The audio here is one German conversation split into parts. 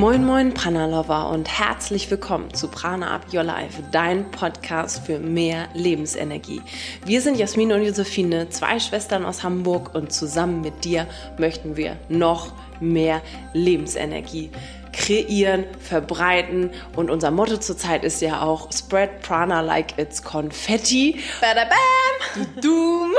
Moin Moin Prana Lover und herzlich willkommen zu Prana Up Your Life, dein Podcast für mehr Lebensenergie. Wir sind Jasmin und Josephine, zwei Schwestern aus Hamburg und zusammen mit dir möchten wir noch mehr Lebensenergie kreieren, verbreiten und unser Motto zurzeit ist ja auch Spread Prana like it's Confetti. Badabam! Doom!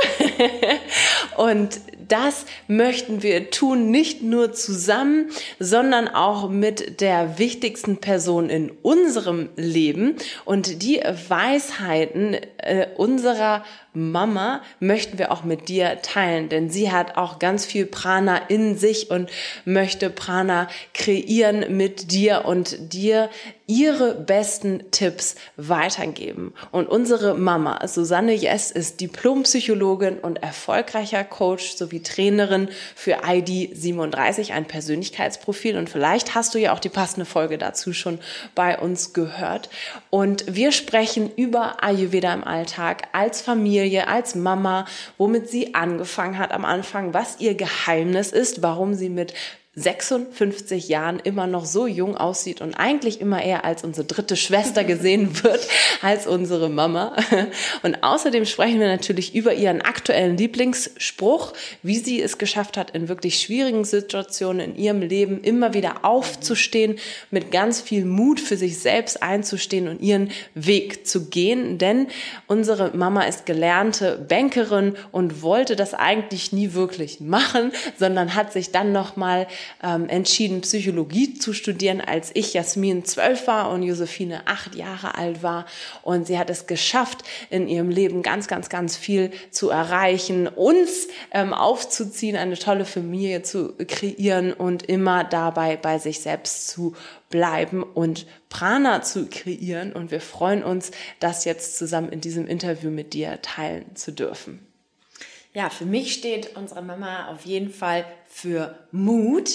und das möchten wir tun, nicht nur zusammen, sondern auch mit der wichtigsten Person in unserem Leben. Und die Weisheiten äh, unserer Mama möchten wir auch mit dir teilen, denn sie hat auch ganz viel Prana in sich und möchte Prana kreieren mit dir und dir ihre besten Tipps weitergeben. Und unsere Mama, Susanne Jess, ist Diplompsychologin und erfolgreicher Coach sowie Trainerin für ID 37, ein Persönlichkeitsprofil. Und vielleicht hast du ja auch die passende Folge dazu schon bei uns gehört. Und wir sprechen über Ayurveda im Alltag als Familie, als Mama, womit sie angefangen hat am Anfang, was ihr Geheimnis ist, warum sie mit 56 Jahren immer noch so jung aussieht und eigentlich immer eher als unsere dritte Schwester gesehen wird als unsere Mama. Und außerdem sprechen wir natürlich über ihren aktuellen Lieblingsspruch, wie sie es geschafft hat, in wirklich schwierigen Situationen in ihrem Leben immer wieder aufzustehen, mit ganz viel Mut für sich selbst einzustehen und ihren Weg zu gehen. Denn unsere Mama ist gelernte Bankerin und wollte das eigentlich nie wirklich machen, sondern hat sich dann nochmal ähm, entschieden, Psychologie zu studieren, als ich Jasmin zwölf war und Josephine acht Jahre alt war. Und sie hat es geschafft, in ihrem Leben ganz, ganz, ganz viel zu erreichen, uns ähm, aufzuziehen, eine tolle Familie zu kreieren und immer dabei bei sich selbst zu bleiben und Prana zu kreieren. Und wir freuen uns, das jetzt zusammen in diesem Interview mit dir teilen zu dürfen. Ja, für mich steht unsere Mama auf jeden Fall für Mut.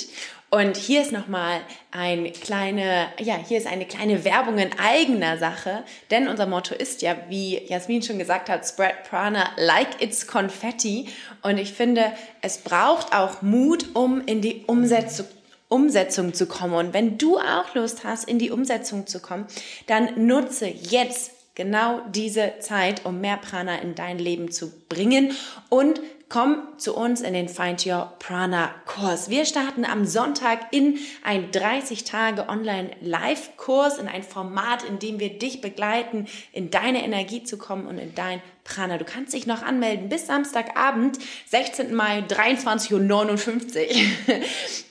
Und hier ist nochmal ein kleine, ja, hier ist eine kleine Werbung in eigener Sache, denn unser Motto ist ja, wie Jasmin schon gesagt hat, spread prana like it's confetti. Und ich finde, es braucht auch Mut, um in die Umsetzung Umsetzung zu kommen. Und wenn du auch Lust hast, in die Umsetzung zu kommen, dann nutze jetzt genau diese Zeit, um mehr Prana in dein Leben zu bringen und komm zu uns in den Find Your Prana Kurs. Wir starten am Sonntag in ein 30 Tage Online Live Kurs, in ein Format, in dem wir dich begleiten, in deine Energie zu kommen und in dein Prana. Du kannst dich noch anmelden bis Samstagabend, 16. Mai, 23.59 Uhr.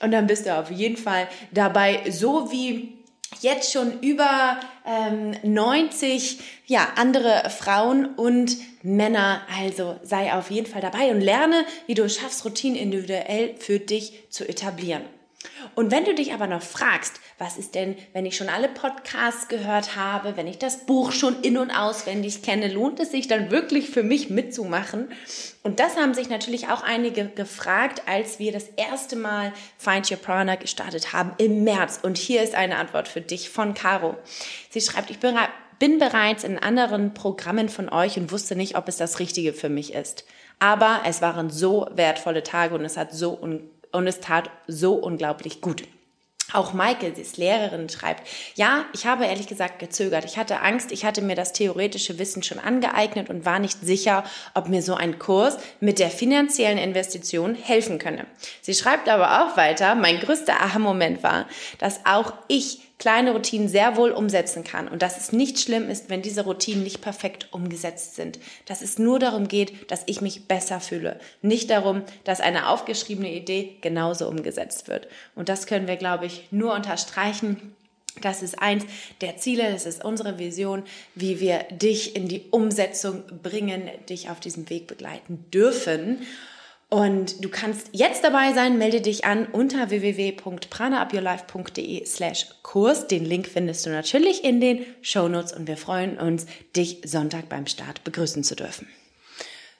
und dann bist du auf jeden Fall dabei, so wie jetzt schon über 90 ja, andere Frauen und Männer. Also sei auf jeden Fall dabei und lerne, wie du es schaffst, Routinen individuell für dich zu etablieren. Und wenn du dich aber noch fragst, was ist denn, wenn ich schon alle Podcasts gehört habe, wenn ich das Buch schon in und auswendig kenne, lohnt es sich dann wirklich für mich mitzumachen? Und das haben sich natürlich auch einige gefragt, als wir das erste Mal Find Your Prana gestartet haben im März. Und hier ist eine Antwort für dich von Caro. Sie schreibt, ich bin, bereits in anderen Programmen von euch und wusste nicht, ob es das Richtige für mich ist. Aber es waren so wertvolle Tage und es hat so un und es tat so unglaublich gut. Auch Michael, sie ist Lehrerin, schreibt, ja, ich habe ehrlich gesagt gezögert. Ich hatte Angst, ich hatte mir das theoretische Wissen schon angeeignet und war nicht sicher, ob mir so ein Kurs mit der finanziellen Investition helfen könne. Sie schreibt aber auch weiter, mein größter Aha-Moment war, dass auch ich kleine Routinen sehr wohl umsetzen kann und dass es nicht schlimm ist, wenn diese Routinen nicht perfekt umgesetzt sind. Dass es nur darum geht, dass ich mich besser fühle. Nicht darum, dass eine aufgeschriebene Idee genauso umgesetzt wird. Und das können wir, glaube ich, nur unterstreichen. Das ist eins der Ziele, das ist unsere Vision, wie wir dich in die Umsetzung bringen, dich auf diesem Weg begleiten dürfen. Und du kannst jetzt dabei sein, melde dich an unter www.pranaupyourlife.de slash Kurs. Den Link findest du natürlich in den Show Notes und wir freuen uns, dich Sonntag beim Start begrüßen zu dürfen.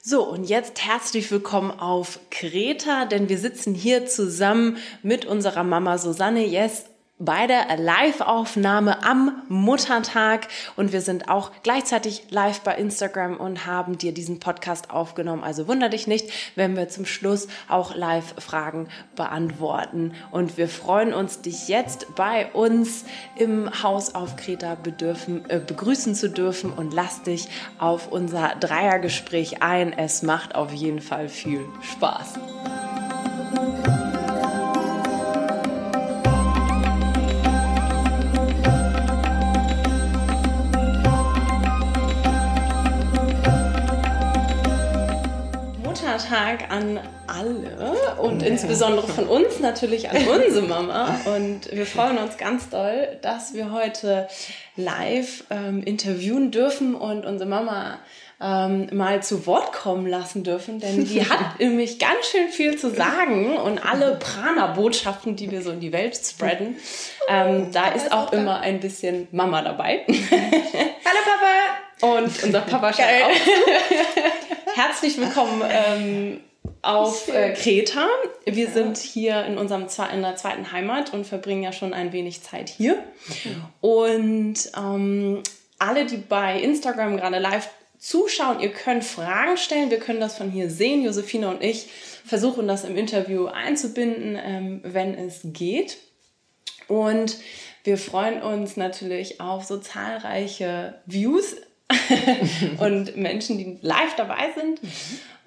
So, und jetzt herzlich willkommen auf Kreta, denn wir sitzen hier zusammen mit unserer Mama Susanne Yes bei der Live-Aufnahme am Muttertag und wir sind auch gleichzeitig live bei Instagram und haben dir diesen Podcast aufgenommen. Also wunder dich nicht, wenn wir zum Schluss auch Live-Fragen beantworten. Und wir freuen uns, dich jetzt bei uns im Haus auf Kreta bedürfen, äh, begrüßen zu dürfen und lass dich auf unser Dreiergespräch ein. Es macht auf jeden Fall viel Spaß. Tag an alle und ja. insbesondere von uns natürlich an unsere Mama. Und wir freuen uns ganz doll, dass wir heute live ähm, interviewen dürfen und unsere Mama ähm, mal zu Wort kommen lassen dürfen, denn die hat nämlich ganz schön viel zu sagen und alle Prana-Botschaften, die wir so in die Welt spreaden, ähm, da ist auch immer ein bisschen Mama dabei. Hallo Papa! Und unser Papa schaut auch. Herzlich willkommen ähm, auf äh, Kreta. Wir sind hier in unserem in der zweiten Heimat und verbringen ja schon ein wenig Zeit hier. Und ähm, alle, die bei Instagram gerade live zuschauen, ihr könnt Fragen stellen. Wir können das von hier sehen. Josefina und ich versuchen das im Interview einzubinden, ähm, wenn es geht. Und wir freuen uns natürlich auf so zahlreiche Views und Menschen, die live dabei sind. Mhm.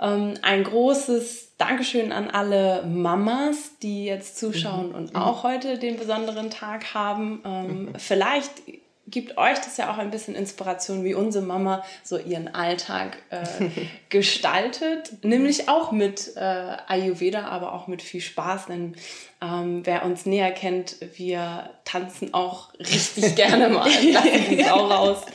Ähm, ein großes Dankeschön an alle Mamas, die jetzt zuschauen mhm. und mhm. auch heute den besonderen Tag haben. Mhm. Vielleicht gibt euch das ja auch ein bisschen Inspiration, wie unsere Mama so ihren Alltag äh, gestaltet, nämlich auch mit äh, Ayurveda, aber auch mit viel Spaß, denn ähm, wer uns näher kennt, wir tanzen auch richtig gerne mal, lassen die Sau raus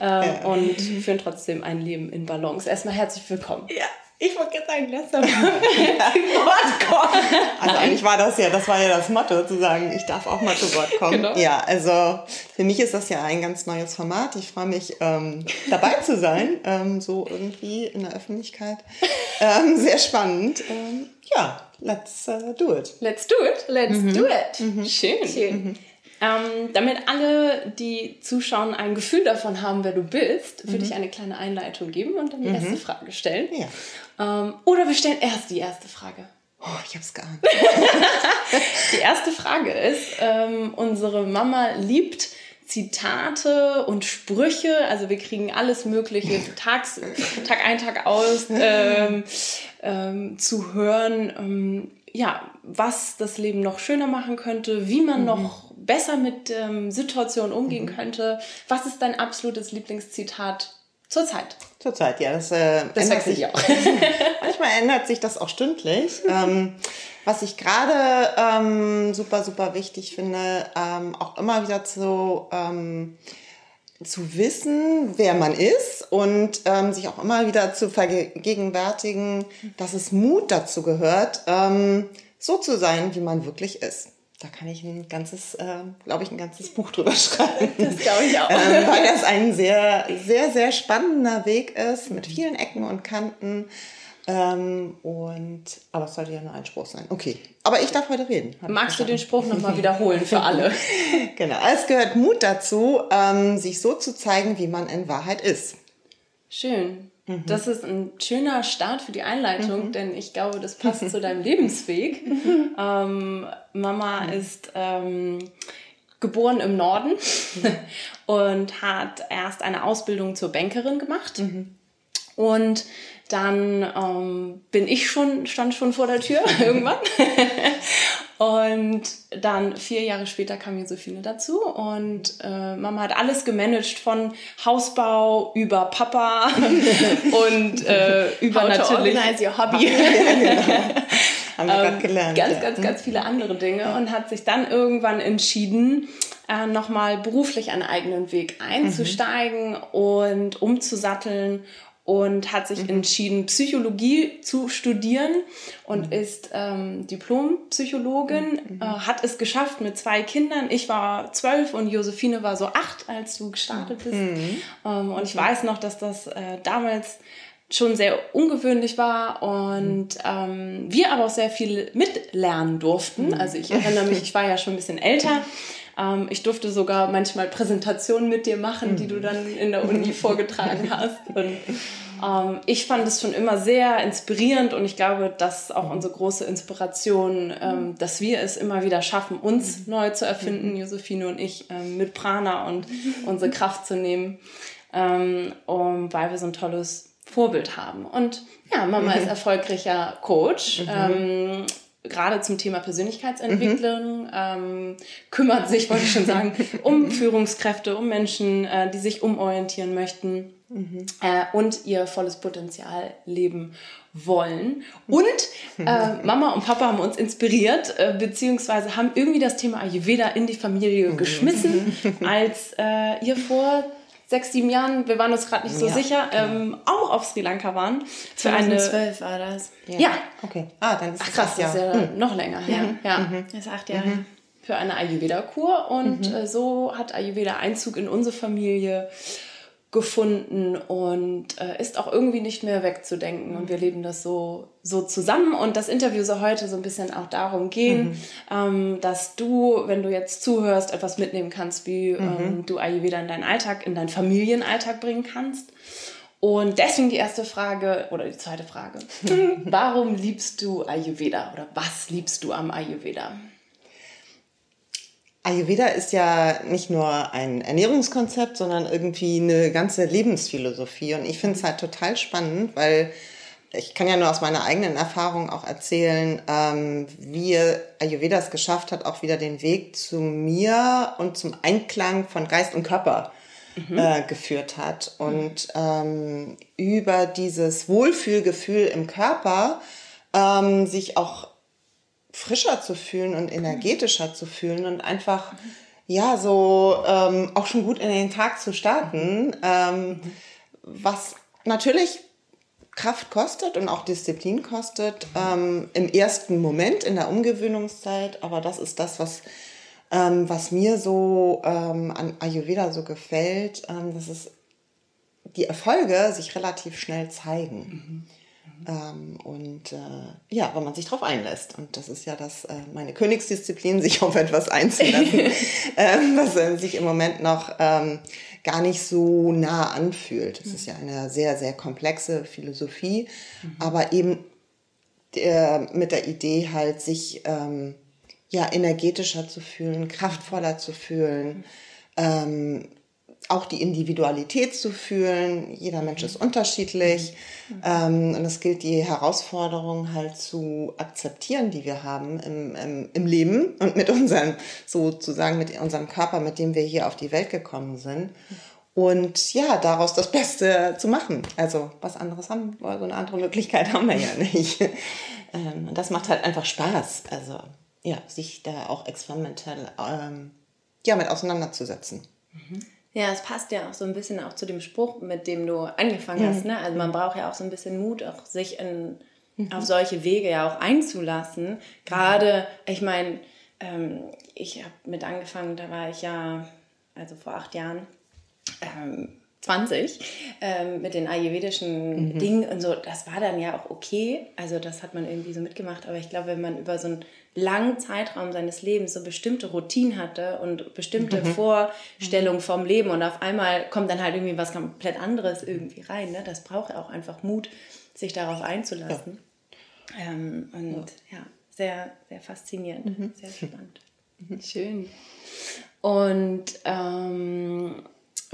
äh, ja. und führen trotzdem ein Leben in Balance. Erstmal herzlich willkommen. Ja. Ich wollte jetzt sagen, lass doch mal Wort kommen. Also eigentlich war das ja, das war ja das Motto, zu sagen, ich darf auch mal zu Wort kommen. Genau. Ja, also für mich ist das ja ein ganz neues Format. Ich freue mich, ähm, dabei zu sein, ähm, so irgendwie in der Öffentlichkeit. Ähm, sehr spannend. Ähm, ja, let's uh, do it. Let's do it. Let's mhm. do it. Mhm. Schön. Schön. Mhm. Ähm, damit alle, die zuschauen, ein Gefühl davon haben, wer du bist, würde mhm. ich eine kleine Einleitung geben und dann die mhm. erste Frage stellen. Ja. Ähm, oder wir stellen erst die erste Frage. Oh, ich hab's geahnt. die erste Frage ist, ähm, unsere Mama liebt Zitate und Sprüche, also wir kriegen alles Mögliche tags, Tag ein, Tag aus ähm, ähm, zu hören, ähm, ja, was das Leben noch schöner machen könnte, wie man mhm. noch besser mit ähm, Situationen umgehen mhm. könnte. Was ist dein absolutes Lieblingszitat zurzeit? Zurzeit, ja. Das, äh, das ändert sich auch. manchmal ändert sich das auch stündlich. ähm, was ich gerade ähm, super, super wichtig finde, ähm, auch immer wieder zu, ähm, zu wissen, wer man ist und ähm, sich auch immer wieder zu vergegenwärtigen, dass es Mut dazu gehört, ähm, so zu sein, wie man wirklich ist. Da kann ich ein ganzes, äh, glaube ich, ein ganzes Buch drüber schreiben. Das glaube ich auch. Ähm, weil das ein sehr, sehr, sehr spannender Weg ist mit vielen Ecken und Kanten. Ähm, und, aber es sollte ja nur ein Spruch sein. Okay. Aber ich darf heute reden. Magst du den Spruch nochmal wiederholen für alle? genau. Es gehört Mut dazu, ähm, sich so zu zeigen, wie man in Wahrheit ist. Schön. Mhm. Das ist ein schöner Start für die Einleitung, mhm. denn ich glaube, das passt zu deinem Lebensweg. Ähm, Mama mhm. ist ähm, geboren im Norden und hat erst eine Ausbildung zur Bankerin gemacht. Mhm. Und dann ähm, bin ich schon, stand schon vor der Tür irgendwann. Und dann vier Jahre später kam Josephine dazu und äh, Mama hat alles gemanagt von Hausbau über Papa und äh, über How natürlich organize your hobby. Haben wir ähm, gelernt. Ganz, ganz, ganz viele andere Dinge und hat sich dann irgendwann entschieden, äh, nochmal beruflich einen eigenen Weg einzusteigen mhm. und umzusatteln und hat sich mhm. entschieden, Psychologie zu studieren und mhm. ist ähm, Diplompsychologin, mhm. äh, hat es geschafft mit zwei Kindern. Ich war zwölf und Josephine war so acht, als du gestartet bist. Mhm. Ähm, und ich weiß noch, dass das äh, damals schon sehr ungewöhnlich war und ähm, wir aber auch sehr viel mitlernen durften. Mhm. Also ich erinnere mich, ich war ja schon ein bisschen älter Ähm, ich durfte sogar manchmal Präsentationen mit dir machen, die du dann in der Uni vorgetragen hast. Und ähm, ich fand es schon immer sehr inspirierend und ich glaube, das ist auch unsere große Inspiration, ähm, dass wir es immer wieder schaffen, uns neu zu erfinden, Josephine und ich, ähm, mit Prana und unsere Kraft zu nehmen, ähm, um, weil wir so ein tolles Vorbild haben. Und ja, Mama ist erfolgreicher Coach. Ähm, gerade zum Thema Persönlichkeitsentwicklung, mhm. ähm, kümmert sich, wollte ich schon sagen, um Führungskräfte, um Menschen, äh, die sich umorientieren möchten mhm. äh, und ihr volles Potenzial leben wollen. Und äh, Mama und Papa haben uns inspiriert, äh, beziehungsweise haben irgendwie das Thema Ayurveda in die Familie mhm. geschmissen, als äh, ihr vor sechs, sieben Jahren, wir waren uns gerade nicht so ja, sicher, genau. ähm, auch auf Sri Lanka waren. Für 2012 war das. Ja. ja. Okay. Ah, dann ist Ach, krass, ja. Ist ja mhm. noch länger her. Mhm. Ja. Mhm. Das ist acht Jahre. Mhm. Für eine Ayurveda-Kur und mhm. äh, so hat Ayurveda Einzug in unsere Familie gefunden und äh, ist auch irgendwie nicht mehr wegzudenken. Und wir leben das so, so zusammen. Und das Interview soll heute so ein bisschen auch darum gehen, mhm. ähm, dass du, wenn du jetzt zuhörst, etwas mitnehmen kannst, wie mhm. ähm, du Ayurveda in deinen Alltag, in deinen Familienalltag bringen kannst. Und deswegen die erste Frage oder die zweite Frage. Warum liebst du Ayurveda oder was liebst du am Ayurveda? Ayurveda ist ja nicht nur ein Ernährungskonzept, sondern irgendwie eine ganze Lebensphilosophie. Und ich finde es halt total spannend, weil ich kann ja nur aus meiner eigenen Erfahrung auch erzählen, ähm, wie Ayurveda es geschafft hat, auch wieder den Weg zu mir und zum Einklang von Geist und Körper mhm. äh, geführt hat. Und ähm, über dieses Wohlfühlgefühl im Körper ähm, sich auch frischer zu fühlen und energetischer zu fühlen und einfach, ja, so ähm, auch schon gut in den Tag zu starten, ähm, was natürlich Kraft kostet und auch Disziplin kostet ähm, im ersten Moment in der Umgewöhnungszeit, aber das ist das, was ähm, was mir so ähm, an Ayurveda so gefällt, ähm, dass es die Erfolge sich relativ schnell zeigen. Mhm. Ähm, und äh, ja, wenn man sich darauf einlässt. Und das ist ja das, äh, meine Königsdisziplin, sich auf etwas einzulassen, ähm, was äh, sich im Moment noch ähm, gar nicht so nah anfühlt. Das ist ja eine sehr, sehr komplexe Philosophie, mhm. aber eben der, mit der Idee halt, sich ähm, ja, energetischer zu fühlen, kraftvoller zu fühlen. Mhm. Auch die Individualität zu fühlen. Jeder Mensch ist unterschiedlich. Ähm, und es gilt, die Herausforderungen halt zu akzeptieren, die wir haben im, im, im Leben und mit unserem, sozusagen mit unserem Körper, mit dem wir hier auf die Welt gekommen sind. Und ja, daraus das Beste zu machen. Also was anderes haben, so eine andere Möglichkeit haben wir ja nicht. Ähm, und das macht halt einfach Spaß. Also ja, sich da auch experimentell ähm, ja, mit auseinanderzusetzen. Mhm. Ja, es passt ja auch so ein bisschen auch zu dem Spruch, mit dem du angefangen hast. Ne? Also man braucht ja auch so ein bisschen Mut, auch sich in, mhm. auf solche Wege ja auch einzulassen. Gerade, ich meine, ähm, ich habe mit angefangen, da war ich ja, also vor acht Jahren, ähm, 20 ähm, mit den ayurvedischen mhm. Dingen und so, das war dann ja auch okay. Also das hat man irgendwie so mitgemacht. Aber ich glaube, wenn man über so einen langen Zeitraum seines Lebens so bestimmte Routinen hatte und bestimmte mhm. Vorstellungen vom Leben und auf einmal kommt dann halt irgendwie was komplett anderes irgendwie rein. Ne? Das braucht ja auch einfach Mut, sich darauf einzulassen. Ja. Ähm, und ja. ja. sehr, sehr faszinierend, mhm. sehr spannend. Schön. Und ähm,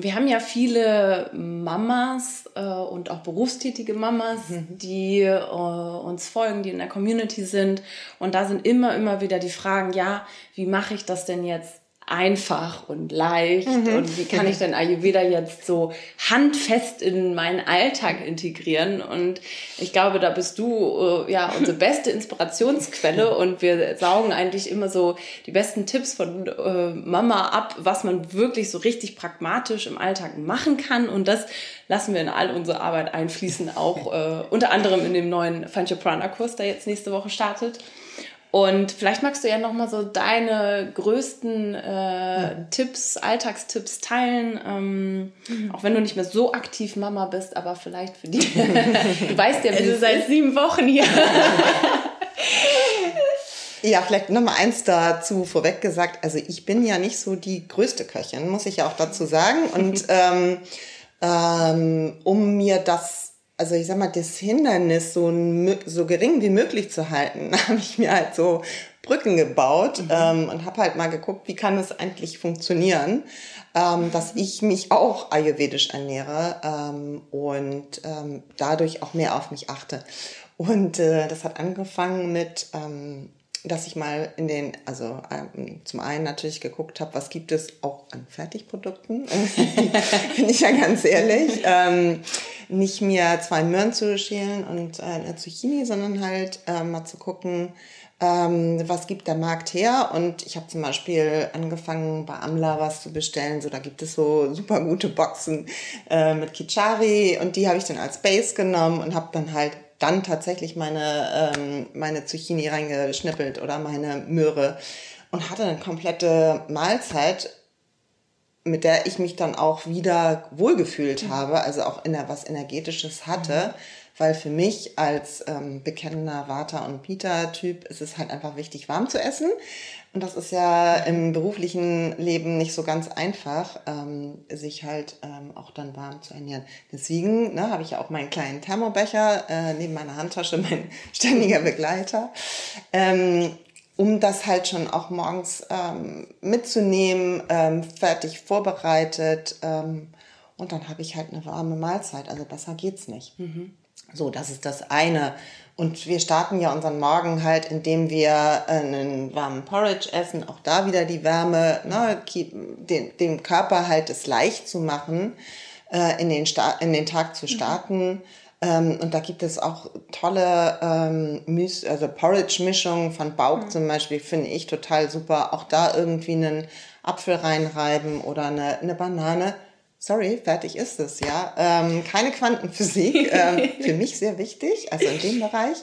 wir haben ja viele Mamas äh, und auch berufstätige Mamas, mhm. die äh, uns folgen, die in der Community sind. Und da sind immer, immer wieder die Fragen, ja, wie mache ich das denn jetzt einfach und leicht mhm. und wie kann ich denn Ayurveda jetzt so handfest in meinen Alltag integrieren und ich glaube, da bist du äh, ja unsere beste Inspirationsquelle und wir saugen eigentlich immer so die besten Tipps von äh, Mama ab, was man wirklich so richtig pragmatisch im Alltag machen kann und das lassen wir in all unsere Arbeit einfließen, auch äh, unter anderem in dem neuen Panchaprana Kurs, der jetzt nächste Woche startet. Und vielleicht magst du ja noch mal so deine größten äh, ja. Tipps, Alltagstipps teilen, ähm, mhm. auch wenn du nicht mehr so aktiv Mama bist, aber vielleicht für die. du weißt ja, wie also seit sieben Wochen hier. Ja, vielleicht nochmal eins dazu vorweg gesagt. Also ich bin ja nicht so die größte Köchin, muss ich ja auch dazu sagen. Und ähm, ähm, um mir das, also ich sag mal, das Hindernis so, so gering wie möglich zu halten, habe ich mir halt so Brücken gebaut mhm. ähm, und habe halt mal geguckt, wie kann es eigentlich funktionieren, ähm, dass ich mich auch ayurvedisch ernähre ähm, und ähm, dadurch auch mehr auf mich achte. Und äh, das hat angefangen mit ähm, dass ich mal in den, also ähm, zum einen natürlich geguckt habe, was gibt es auch an Fertigprodukten, bin ich ja ganz ehrlich. Ähm, nicht mir zwei Möhren zu schälen und äh, eine Zucchini, sondern halt äh, mal zu gucken, ähm, was gibt der Markt her. Und ich habe zum Beispiel angefangen bei Amla was zu bestellen. So, da gibt es so super gute Boxen äh, mit Kichari und die habe ich dann als Base genommen und habe dann halt dann tatsächlich meine, ähm, meine Zucchini reingeschnippelt oder meine Möhre und hatte eine komplette Mahlzeit, mit der ich mich dann auch wieder wohlgefühlt mhm. habe, also auch in der was Energetisches hatte. Mhm weil für mich als ähm, bekennender Vata- und Pita-Typ ist es halt einfach wichtig, warm zu essen. Und das ist ja im beruflichen Leben nicht so ganz einfach, ähm, sich halt ähm, auch dann warm zu ernähren. Deswegen ne, habe ich ja auch meinen kleinen Thermobecher äh, neben meiner Handtasche, mein ständiger Begleiter. Ähm, um das halt schon auch morgens ähm, mitzunehmen, ähm, fertig vorbereitet. Ähm, und dann habe ich halt eine warme Mahlzeit. Also besser geht's nicht. Mhm. So, das ist das eine. Und wir starten ja unseren Morgen halt, indem wir einen warmen Porridge essen. Auch da wieder die Wärme, ne, den, dem Körper halt es leicht zu machen, äh, in, den Sta in den Tag zu starten. Ähm, und da gibt es auch tolle ähm, Müs also Porridge-Mischungen von Bauk mhm. zum Beispiel, finde ich total super. Auch da irgendwie einen Apfel reinreiben oder eine, eine Banane sorry, fertig ist es, ja. Ähm, keine Quantenphysik, ähm, für mich sehr wichtig, also in dem Bereich.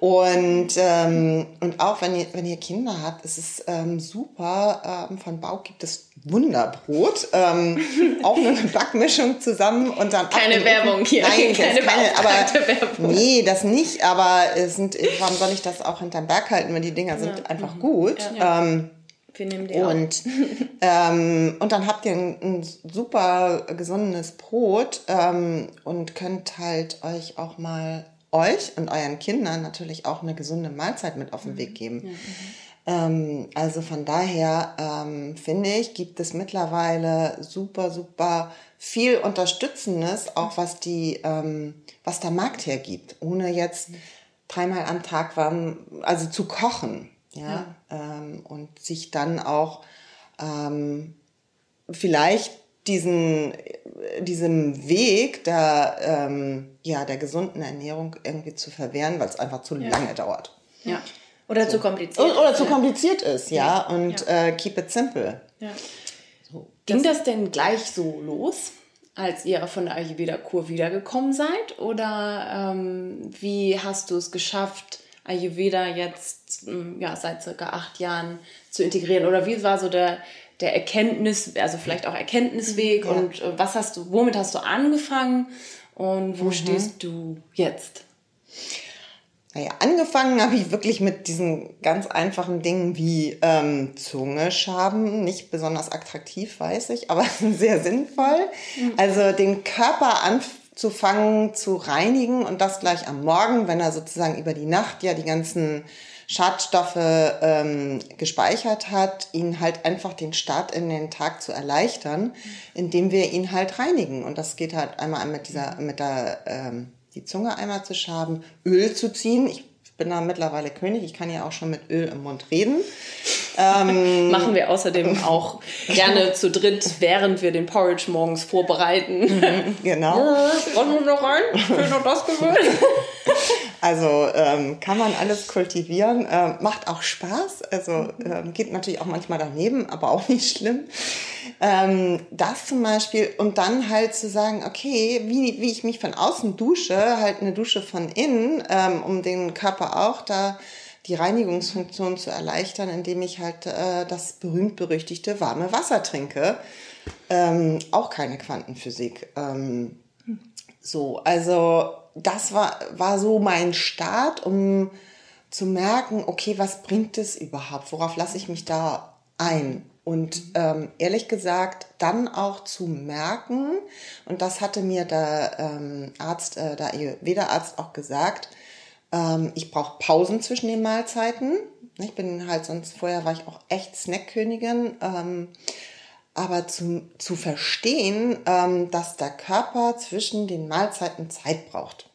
Und, ähm, und auch wenn ihr, wenn ihr Kinder habt, ist es ähm, super. Ähm, von Bauch gibt es Wunderbrot. Ähm, auch eine Backmischung zusammen und dann. Keine Werbung hier. Nein, keine, keine aber Werbung. Nee, das nicht. Aber es sind, warum soll ich das auch hinterm Berg halten, wenn die Dinger sind ja. einfach mhm. gut. Ja. Ähm, wir nehmen die und, ähm, und dann habt ihr ein, ein super gesundes Brot ähm, und könnt halt euch auch mal euch und euren Kindern natürlich auch eine gesunde Mahlzeit mit auf den Weg geben. Ja, ähm, also von daher ähm, finde ich, gibt es mittlerweile super, super viel Unterstützendes, auch was die, ähm, was der Markt hergibt, ohne jetzt dreimal am Tag warm, also zu kochen ja, ähm, und sich dann auch ähm, vielleicht diesen, diesem Weg der, ähm, ja, der gesunden Ernährung irgendwie zu verwehren, weil es einfach zu ja. lange dauert. Ja. Oder so. zu kompliziert. Oder, oder zu kompliziert ist, ja. ja. Und Äh, keep it simple. Ja. So. Ging das, das denn gleich so los, als ihr von der Ayurveda-Kur wiedergekommen seid? Oder ähm, wie hast du es geschafft, Ayurveda jetzt hm, ja, seit circa acht Jahren zu integrieren? Oder wie war so der, der Erkenntnis, also vielleicht auch Erkenntnisweg ja. und äh, was hast du, womit hast du angefangen und wo mhm. stehst du jetzt? Naja, angefangen habe ich wirklich mit diesen ganz einfachen Dingen wie ähm, Zunge schaben. Nicht besonders attraktiv, weiß ich, aber sehr sinnvoll. Mhm. Also den Körper anfangen zu fangen, zu reinigen und das gleich am Morgen, wenn er sozusagen über die Nacht ja die ganzen Schadstoffe ähm, gespeichert hat, ihn halt einfach den Start in den Tag zu erleichtern, indem wir ihn halt reinigen. Und das geht halt einmal mit dieser, mit der ähm, die Zunge einmal zu schaben, Öl zu ziehen. Ich bin da mittlerweile König, ich kann ja auch schon mit Öl im Mund reden. Ähm, Machen wir außerdem auch gerne zu dritt, während wir den Porridge morgens vorbereiten. Mhm, genau. Wollen wir noch rein? Schön noch das gehört. Also ähm, kann man alles kultivieren, ähm, macht auch Spaß. Also ähm, geht natürlich auch manchmal daneben, aber auch nicht schlimm. Ähm, das zum Beispiel und dann halt zu sagen, okay, wie, wie ich mich von außen dusche, halt eine Dusche von innen, ähm, um den Körper auch da die Reinigungsfunktion zu erleichtern, indem ich halt äh, das berühmt-berüchtigte warme Wasser trinke. Ähm, auch keine Quantenphysik. Ähm, so, also das war, war so mein Start, um zu merken, okay, was bringt es überhaupt? Worauf lasse ich mich da ein? Und ähm, ehrlich gesagt, dann auch zu merken, und das hatte mir der ähm, Arzt, äh, der Ayurveda-Arzt auch gesagt, ähm, ich brauche Pausen zwischen den Mahlzeiten. Ich bin halt sonst, vorher war ich auch echt Snackkönigin. Ähm, aber zu, zu verstehen, ähm, dass der Körper zwischen den Mahlzeiten Zeit braucht,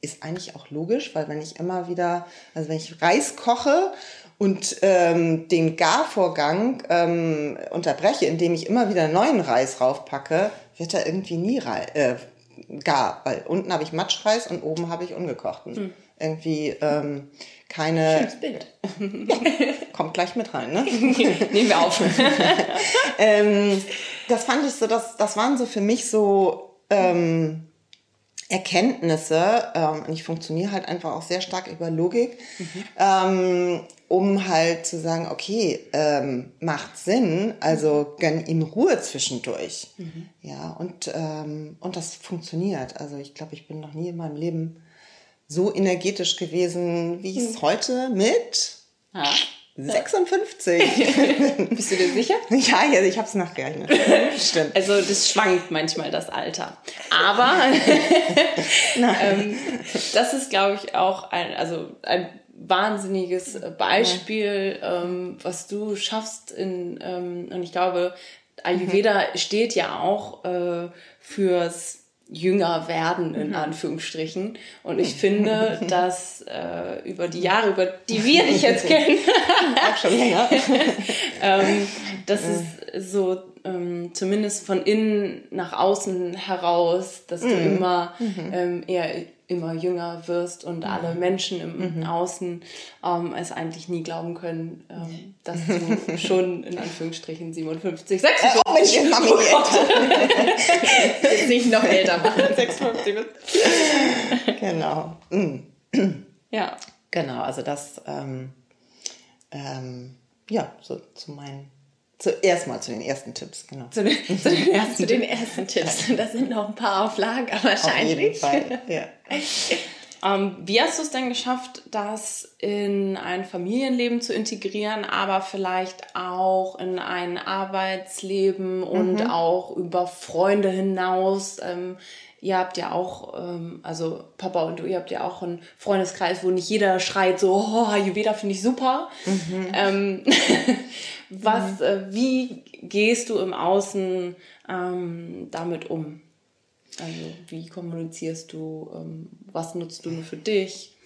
ist eigentlich auch logisch, weil wenn ich immer wieder, also wenn ich Reis koche und ähm, den Garvorgang ähm, unterbreche, indem ich immer wieder neuen Reis raufpacke, wird er irgendwie nie äh, gar, weil unten habe ich Matschreis und oben habe ich ungekochten. Hm. Irgendwie ähm, keine. Schönes Bild. kommt gleich mit rein, ne? Nehmen wir auf. ähm, das fand ich so, das, das waren so für mich so ähm, Erkenntnisse, ähm, und ich funktioniere halt einfach auch sehr stark über Logik, mhm. ähm, um halt zu sagen, okay, ähm, macht Sinn, also gönn ihm Ruhe zwischendurch. Mhm. Ja, und, ähm, und das funktioniert. Also ich glaube, ich bin noch nie in meinem Leben so energetisch gewesen, wie ich es mhm. heute mit ha? 56. Bist du dir sicher? Ja, ja ich habe es nachgerechnet. Stimmt. Also das schwankt manchmal das Alter. Aber ähm, das ist, glaube ich, auch ein, also ein wahnsinniges Beispiel, ähm, was du schaffst in, ähm, und ich glaube, Ayurveda mhm. steht ja auch äh, fürs jünger werden, in mhm. Anführungsstrichen. Und ich finde, dass äh, über die Jahre, über die wir dich jetzt kennen, auch schon länger, ähm, das ist so ähm, zumindest von innen nach außen heraus, dass du mhm. immer mhm. ähm, eher immer jünger wirst und mhm. alle Menschen im mhm. Außen ähm, es eigentlich nie glauben können, ähm, dass du schon in Anführungsstrichen 57, 56 äh, oh, Mensch, jetzt Jetzt nicht noch älter machen. 56 Genau. Mhm. Ja. Genau, also das, ähm, ähm, ja, so zu meinen Zuerst mal zu den ersten Tipps, genau. Zu den, zu den, ersten, zu den ersten Tipps. Das sind noch ein paar auf Lager wahrscheinlich. Auf jeden Fall, ja. Ähm, wie hast du es denn geschafft, das in ein Familienleben zu integrieren, aber vielleicht auch in ein Arbeitsleben und mhm. auch über Freunde hinaus? Ähm, ihr habt ja auch, ähm, also Papa und du, ihr habt ja auch einen Freundeskreis, wo nicht jeder schreit so, oh, Ayurveda finde ich super. Mhm. Ähm, was, mhm. äh, wie gehst du im Außen ähm, damit um? Also wie kommunizierst du? Ähm, was nutzt du nur für dich?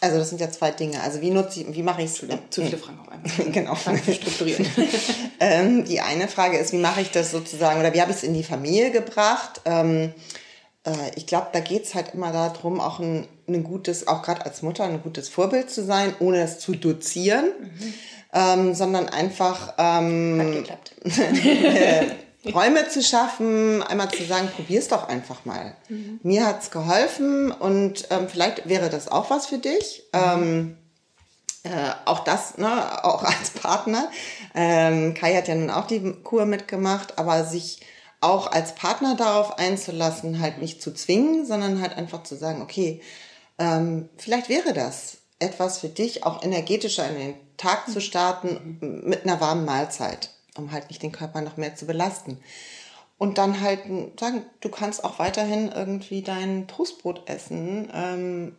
Also das sind ja zwei Dinge. Also wie nutze ich, wie mache ich es? Zu viele Fragen auf einmal. genau. strukturieren. ähm, die eine Frage ist, wie mache ich das sozusagen oder wie habe ich es in die Familie gebracht? Ähm, äh, ich glaube, da geht es halt immer darum, auch ein, ein gutes, auch gerade als Mutter, ein gutes Vorbild zu sein, ohne es zu dozieren. Mhm ähm, sondern einfach ähm. Räume zu schaffen, einmal zu sagen, probier's doch einfach mal. Mhm. Mir hat's geholfen und ähm, vielleicht wäre das auch was für dich. Mhm. Ähm, äh, auch das, ne, auch als Partner. Ähm, Kai hat ja nun auch die Kur mitgemacht, aber sich auch als Partner darauf einzulassen, halt nicht zu zwingen, sondern halt einfach zu sagen, okay, ähm, vielleicht wäre das etwas für dich, auch energetischer in den Tag zu starten mit einer warmen Mahlzeit, um halt nicht den Körper noch mehr zu belasten. Und dann halt sagen, du kannst auch weiterhin irgendwie dein Toastbrot essen. Ähm,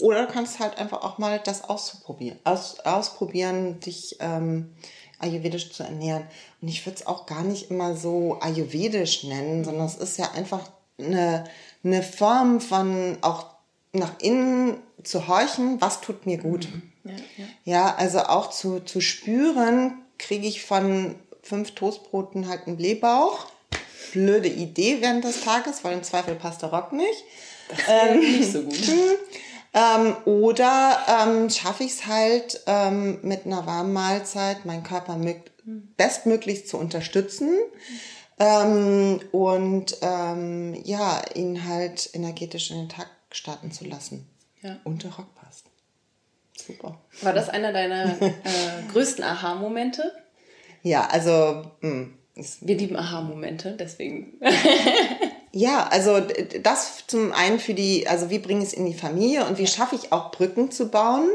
oder du kannst halt einfach auch mal das ausprobieren, aus, ausprobieren, dich ähm, ayurvedisch zu ernähren. Und ich würde es auch gar nicht immer so ayurvedisch nennen, sondern es ist ja einfach eine, eine Form von auch nach innen zu horchen, was tut mir gut. Mhm. Ja, ja. ja, also auch zu, zu spüren, kriege ich von fünf Toastbroten halt einen Blähbauch. Blöde Idee während des Tages, weil im Zweifel passt der Rock nicht. Das ähm, nicht so gut. Ähm, oder ähm, schaffe ich es halt ähm, mit einer warmen Mahlzeit, meinen Körper bestmöglichst zu unterstützen ähm, und ähm, ja, ihn halt energetisch in den Tag starten zu lassen. Ja. Und der Rock passt. Super. War das einer deiner äh, größten Ja, also das zum einen für die, also wie bringe ich es in die Familie und wie schaffe ich auch Brücken zu bauen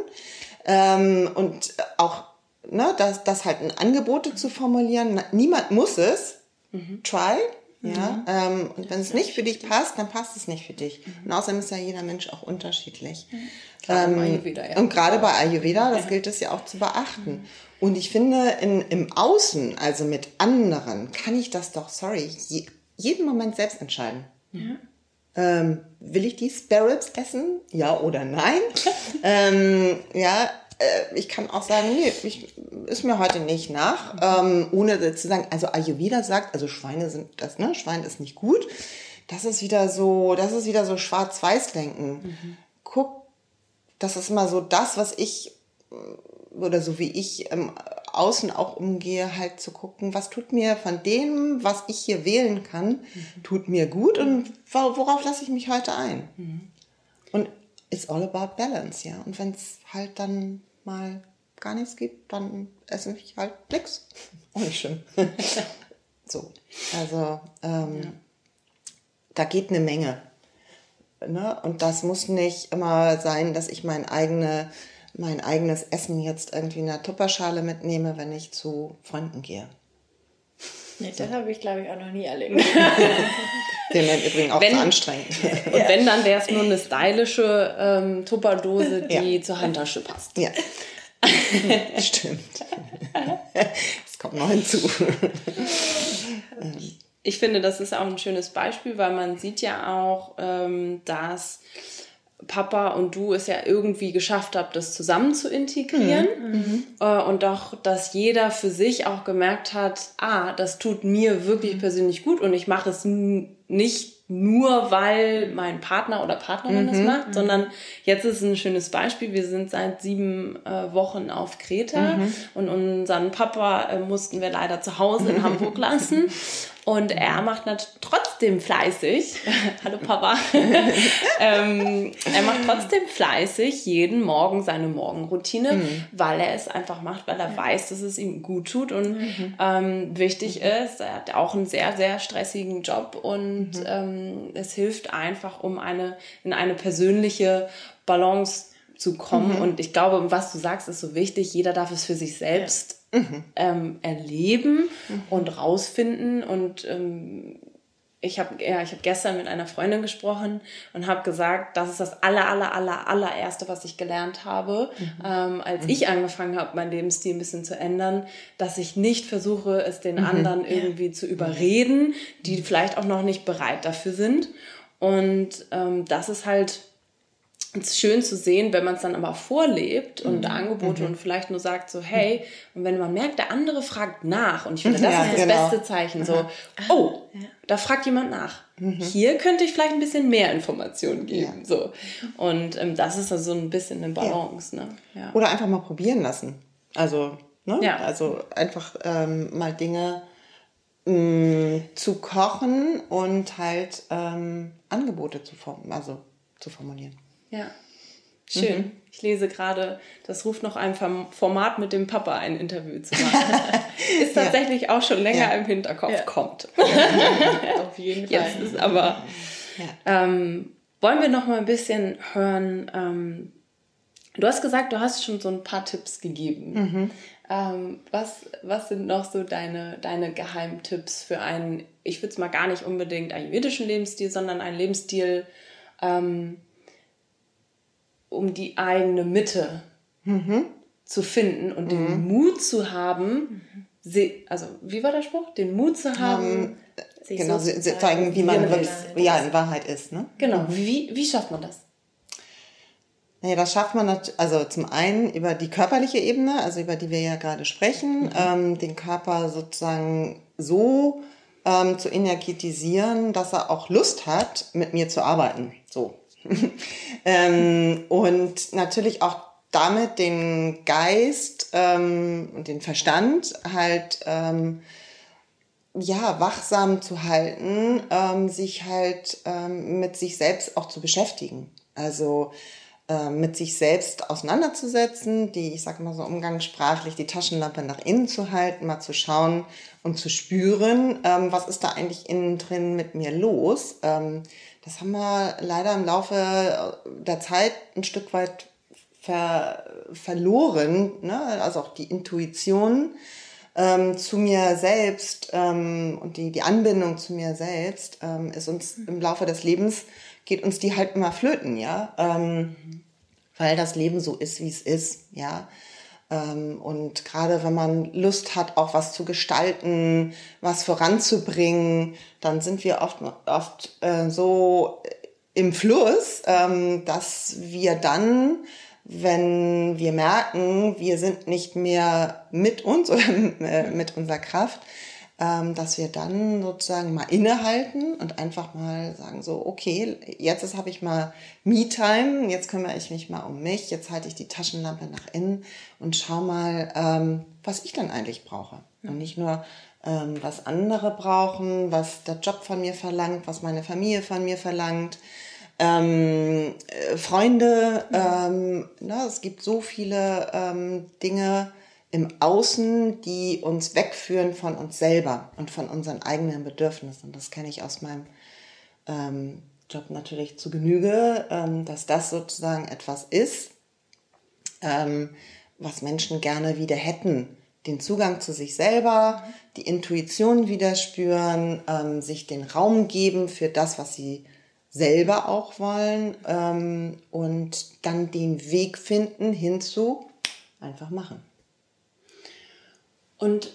ähm, und auch ne, das, das halt in Angebote zu formulieren. Niemand muss es. Mhm. Try. Ja, ähm, und wenn es nicht für dich passt, dann passt es nicht für dich. Mhm. Und außerdem ist ja jeder Mensch auch unterschiedlich. Mhm. Ähm, Ayurveda, ja. Und gerade bei Ayurveda, das ja. gilt es ja auch zu beachten. Mhm. Und ich finde, in, im Außen, also mit anderen, kann ich das doch, sorry, je, jeden Moment selbst entscheiden. Ja. Ähm, will ich die Spare Ribs essen? Ja oder nein? ähm, ja, äh, ich kann auch sagen, nee, ich, ist mir heute nicht nach, ähm, ohne zu sagen, also Ayurveda sagt, also Schweine sind das, ne? Schwein ist nicht gut. Das ist wieder so, das ist wieder so Schwarz-Weiß-Denken. Mhm. Guck, das ist immer so das, was ich oder so wie ich ähm, außen auch umgehe, halt zu gucken, was tut mir von dem, was ich hier wählen kann, mhm. tut mir gut und worauf lasse ich mich heute ein? Mhm. Und it's all about balance, ja. Und wenn es halt dann mal gar nichts gibt, dann esse ich halt nichts. Auch nicht schlimm. so, also ähm, ja. da geht eine Menge. Ne? Und das muss nicht immer sein, dass ich mein eigene mein eigenes Essen jetzt irgendwie in einer Tupperschale mitnehme, wenn ich zu Freunden gehe. Nee, das habe ich, glaube ich, auch noch nie erlebt. Den wäre übrigens auch wenn, zu anstrengend. Und wenn, dann wäre es nur eine stylische ähm, Tupperdose, die ja. zur Handtasche passt. Ja. Stimmt. Das kommt noch hinzu. Ich finde, das ist auch ein schönes Beispiel, weil man sieht ja auch, ähm, dass Papa und du es ja irgendwie geschafft habt, das zusammen zu integrieren. Mhm. mhm. Äh, und auch, dass jeder für sich auch gemerkt hat, ah, das tut mir wirklich mhm. persönlich gut und ich mache es nicht nur, weil mein Partner oder Partnerin es mhm. macht, sondern jetzt ist ein schönes Beispiel. Wir sind seit sieben äh, Wochen auf Kreta und unseren Papa äh, mussten wir leider zu Hause in Hamburg lassen. Und er macht natürlich trotzdem fleißig. Hallo Papa. ähm, er macht trotzdem fleißig jeden Morgen seine Morgenroutine, mhm. weil er es einfach macht, weil er weiß, dass es ihm gut tut und mhm. ähm, wichtig mhm. ist. Er hat auch einen sehr, sehr stressigen Job und mhm. ähm, es hilft einfach, um eine, in eine persönliche Balance zu kommen. Mhm. Und ich glaube, was du sagst, ist so wichtig. Jeder darf es für sich selbst mhm. ähm, erleben mhm. und rausfinden. Und ähm, ich habe ja, ich hab gestern mit einer Freundin gesprochen und habe gesagt, das ist das aller, aller, aller, allererste, was ich gelernt habe, mhm. ähm, als mhm. ich angefangen habe, meinen Lebensstil ein bisschen zu ändern, dass ich nicht versuche, es den mhm. anderen irgendwie zu überreden, die vielleicht auch noch nicht bereit dafür sind. Und ähm, das ist halt es ist schön zu sehen, wenn man es dann aber vorlebt und mhm. Angebote mhm. und vielleicht nur sagt so, hey, und wenn man merkt, der andere fragt nach und ich finde, das ja, ist das genau. beste Zeichen, so, oh, ja. da fragt jemand nach. Mhm. Hier könnte ich vielleicht ein bisschen mehr Informationen geben, ja. so. Und ähm, das ist also ein bisschen eine Balance, ne? Oder einfach mal probieren lassen. Also, ne? Also einfach ähm, mal Dinge mh, mm, zu kochen und halt ähm, Angebote zu formen, also zu formulieren. Ja. Schön. Mhm. Ich lese gerade, das ruft noch ein Format mit dem Papa ein Interview zu machen. ist tatsächlich ja. auch schon länger ja. im Hinterkopf, ja. kommt. Auf jeden Fall. Jetzt ist aber. Ähm, wollen wir noch mal ein bisschen hören? Ähm, du hast gesagt, du hast schon so ein paar Tipps gegeben. Mhm. Ähm, was, was sind noch so deine, deine Geheimtipps für einen, ich würde es mal gar nicht unbedingt ayurvedischen Lebensstil, sondern einen Lebensstil, ähm, um die eigene Mitte mhm. zu finden und den mhm. Mut zu haben, also wie war der Spruch? Den Mut zu haben, sich genau, so zu zeigen, wie man wirklich, ja, in Wahrheit ist. Ne? Genau, mhm. wie, wie schafft man das? Naja, das schafft man also zum einen über die körperliche Ebene, also über die wir ja gerade sprechen, mhm. ähm, den Körper sozusagen so ähm, zu energetisieren, dass er auch Lust hat, mit mir zu arbeiten. So. ähm, und natürlich auch damit den Geist ähm, und den Verstand halt ähm, ja wachsam zu halten, ähm, sich halt ähm, mit sich selbst auch zu beschäftigen. Also äh, mit sich selbst auseinanderzusetzen, die, ich sage mal so umgangssprachlich, die Taschenlampe nach innen zu halten, mal zu schauen und zu spüren, ähm, was ist da eigentlich innen drin mit mir los. Ähm, das haben wir leider im Laufe der Zeit ein Stück weit ver verloren, ne? also auch die Intuition ähm, zu mir selbst ähm, und die, die Anbindung zu mir selbst ähm, ist uns im Laufe des Lebens, geht uns die halt immer flöten, ja, ähm, weil das Leben so ist, wie es ist, ja. Ähm, und gerade wenn man Lust hat, auch was zu gestalten, was voranzubringen, dann sind wir oft, oft äh, so im Fluss, ähm, dass wir dann, wenn wir merken, wir sind nicht mehr mit uns oder äh, mit unserer Kraft, dass wir dann sozusagen mal innehalten und einfach mal sagen so, okay, jetzt habe ich mal Me-Time, jetzt kümmere ich mich mal um mich, jetzt halte ich die Taschenlampe nach innen und schau mal, ähm, was ich dann eigentlich brauche. Und nicht nur, ähm, was andere brauchen, was der Job von mir verlangt, was meine Familie von mir verlangt. Ähm, äh, Freunde, ähm, na, es gibt so viele ähm, Dinge, im Außen, die uns wegführen von uns selber und von unseren eigenen Bedürfnissen. Das kenne ich aus meinem ähm, Job natürlich zu Genüge, ähm, dass das sozusagen etwas ist, ähm, was Menschen gerne wieder hätten. Den Zugang zu sich selber, die Intuition wieder spüren, ähm, sich den Raum geben für das, was sie selber auch wollen ähm, und dann den Weg finden hinzu, einfach machen. Und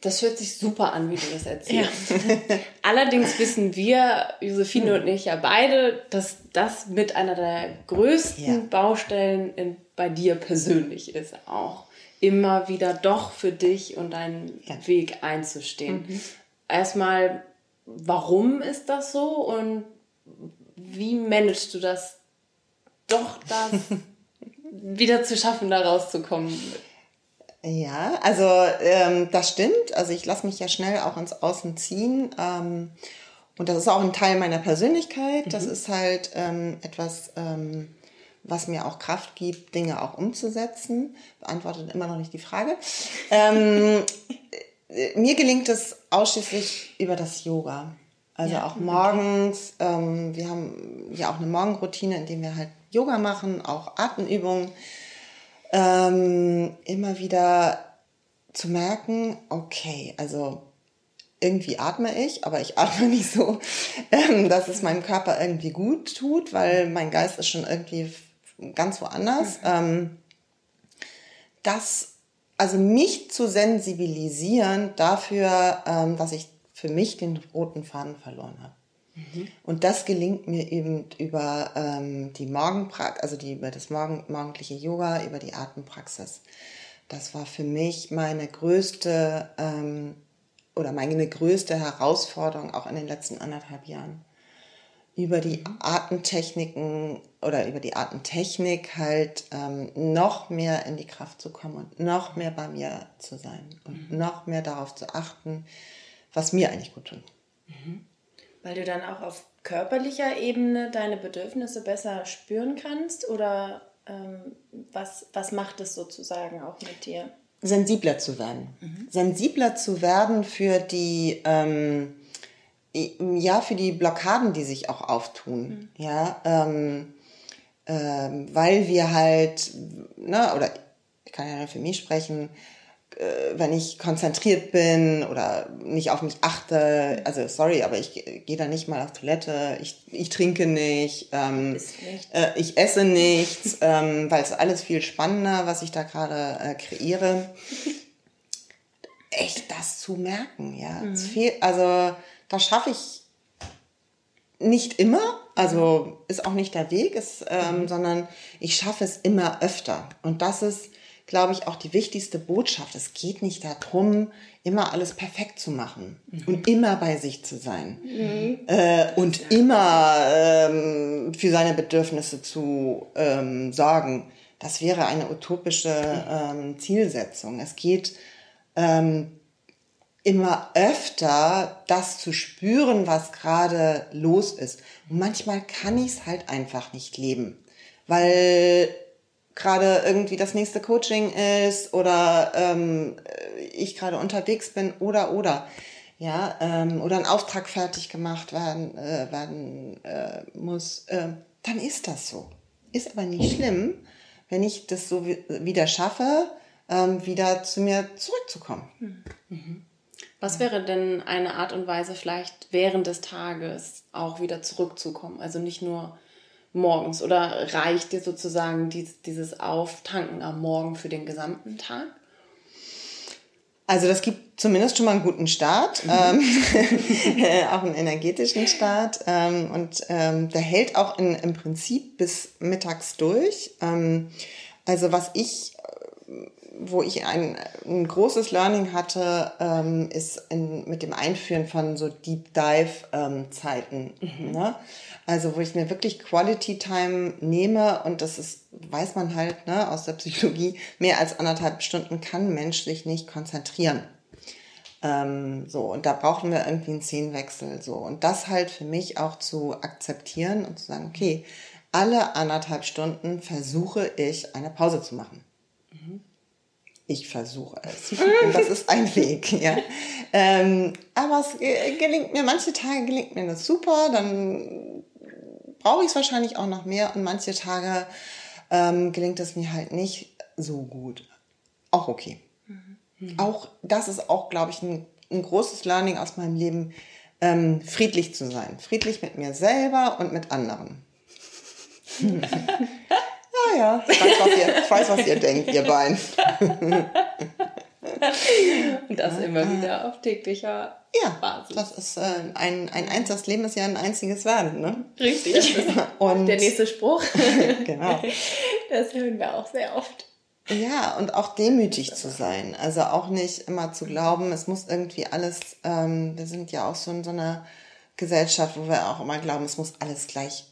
das hört sich super an, wie du das erzählst. Ja. Allerdings wissen wir, Josephine und ich ja beide, dass das mit einer der größten ja. Baustellen in, bei dir persönlich ist. Auch immer wieder doch für dich und deinen ja. Weg einzustehen. Mhm. Erstmal, warum ist das so und wie managst du das doch das wieder zu schaffen, da rauszukommen? Ja, also ähm, das stimmt. Also ich lasse mich ja schnell auch ins Außen ziehen. Ähm, und das ist auch ein Teil meiner Persönlichkeit. Das mhm. ist halt ähm, etwas, ähm, was mir auch Kraft gibt, Dinge auch umzusetzen. Beantwortet immer noch nicht die Frage. Ähm, äh, mir gelingt es ausschließlich über das Yoga. Also ja, auch morgens. Ähm, wir haben ja auch eine Morgenroutine, in der wir halt Yoga machen, auch Atemübungen ähm, immer wieder zu merken, okay, also irgendwie atme ich, aber ich atme nicht so, ähm, dass es meinem Körper irgendwie gut tut, weil mein Geist ist schon irgendwie ganz woanders. Mhm. Ähm, das, also mich zu sensibilisieren dafür, ähm, dass ich für mich den roten Faden verloren habe. Und das gelingt mir eben über ähm, die Morgenpraxis, also die, über das Morgen, morgendliche Yoga, über die Atempraxis. Das war für mich meine größte ähm, oder meine größte Herausforderung auch in den letzten anderthalb Jahren. Über die mhm. Atemtechniken oder über die Atemtechnik halt ähm, noch mehr in die Kraft zu kommen und noch mehr bei mir zu sein und mhm. noch mehr darauf zu achten, was mir eigentlich gut tut. Mhm. Weil du dann auch auf körperlicher Ebene deine Bedürfnisse besser spüren kannst? Oder ähm, was, was macht es sozusagen auch mit dir? Sensibler zu werden. Mhm. Sensibler zu werden für die, ähm, ja, für die Blockaden, die sich auch auftun. Mhm. Ja, ähm, ähm, weil wir halt, ne, oder ich kann ja nur für mich sprechen, wenn ich konzentriert bin oder nicht auf mich achte, also sorry, aber ich gehe da nicht mal auf Toilette, ich, ich trinke nicht, ähm, nicht. Äh, ich esse nichts, ähm, weil es alles viel spannender, was ich da gerade äh, kreiere. Echt das zu merken, ja. Mhm. Fehlt, also da schaffe ich nicht immer, also ist auch nicht der Weg, ist, ähm, mhm. sondern ich schaffe es immer öfter. Und das ist glaube ich, auch die wichtigste Botschaft. Es geht nicht darum, immer alles perfekt zu machen mhm. und immer bei sich zu sein mhm. äh, und ja. immer ähm, für seine Bedürfnisse zu ähm, sorgen. Das wäre eine utopische ähm, Zielsetzung. Es geht ähm, immer öfter das zu spüren, was gerade los ist. Und manchmal kann ich es halt einfach nicht leben weil gerade irgendwie das nächste Coaching ist oder ähm, ich gerade unterwegs bin oder oder ja ähm, oder ein Auftrag fertig gemacht werden äh, werden äh, muss, äh, dann ist das so. Ist aber nicht schlimm, wenn ich das so wieder schaffe, ähm, wieder zu mir zurückzukommen. Mhm. Was wäre denn eine Art und Weise, vielleicht während des Tages auch wieder zurückzukommen? Also nicht nur morgens oder reicht dir sozusagen dieses Auftanken am Morgen für den gesamten Tag? Also das gibt zumindest schon mal einen guten Start, mhm. ähm, auch einen energetischen Start ähm, und ähm, der hält auch in, im Prinzip bis mittags durch. Ähm, also was ich wo ich ein, ein großes Learning hatte, ähm, ist in, mit dem Einführen von so Deep Dive ähm, Zeiten. Mhm. Ne? Also wo ich mir wirklich Quality Time nehme und das ist, weiß man halt ne, aus der Psychologie, mehr als anderthalb Stunden kann Mensch sich nicht konzentrieren. Ähm, so, und da brauchen wir irgendwie einen Szenenwechsel. So. Und das halt für mich auch zu akzeptieren und zu sagen, okay, alle anderthalb Stunden versuche ich eine Pause zu machen. Mhm ich versuche es. Das ist ein Weg, ja. Ähm, aber es gelingt mir, manche Tage gelingt mir das super, dann brauche ich es wahrscheinlich auch noch mehr und manche Tage ähm, gelingt es mir halt nicht so gut. Auch okay. Mhm. Auch das ist auch, glaube ich, ein, ein, großes Learning aus meinem Leben, ähm, friedlich zu sein. Friedlich mit mir selber und mit anderen. ja, ich weiß, was ihr, ich weiß, was ihr denkt, ihr beiden. Und das immer wieder auf täglicher ja, Basis. Das ist äh, ein, ein eins, das Leben ist ja ein einziges Werden, ne? Richtig. Und der nächste Spruch. genau. Das hören wir auch sehr oft. Ja, und auch demütig zu sein. Also auch nicht immer zu glauben, es muss irgendwie alles, ähm, wir sind ja auch so in so einer Gesellschaft, wo wir auch immer glauben, es muss alles gleich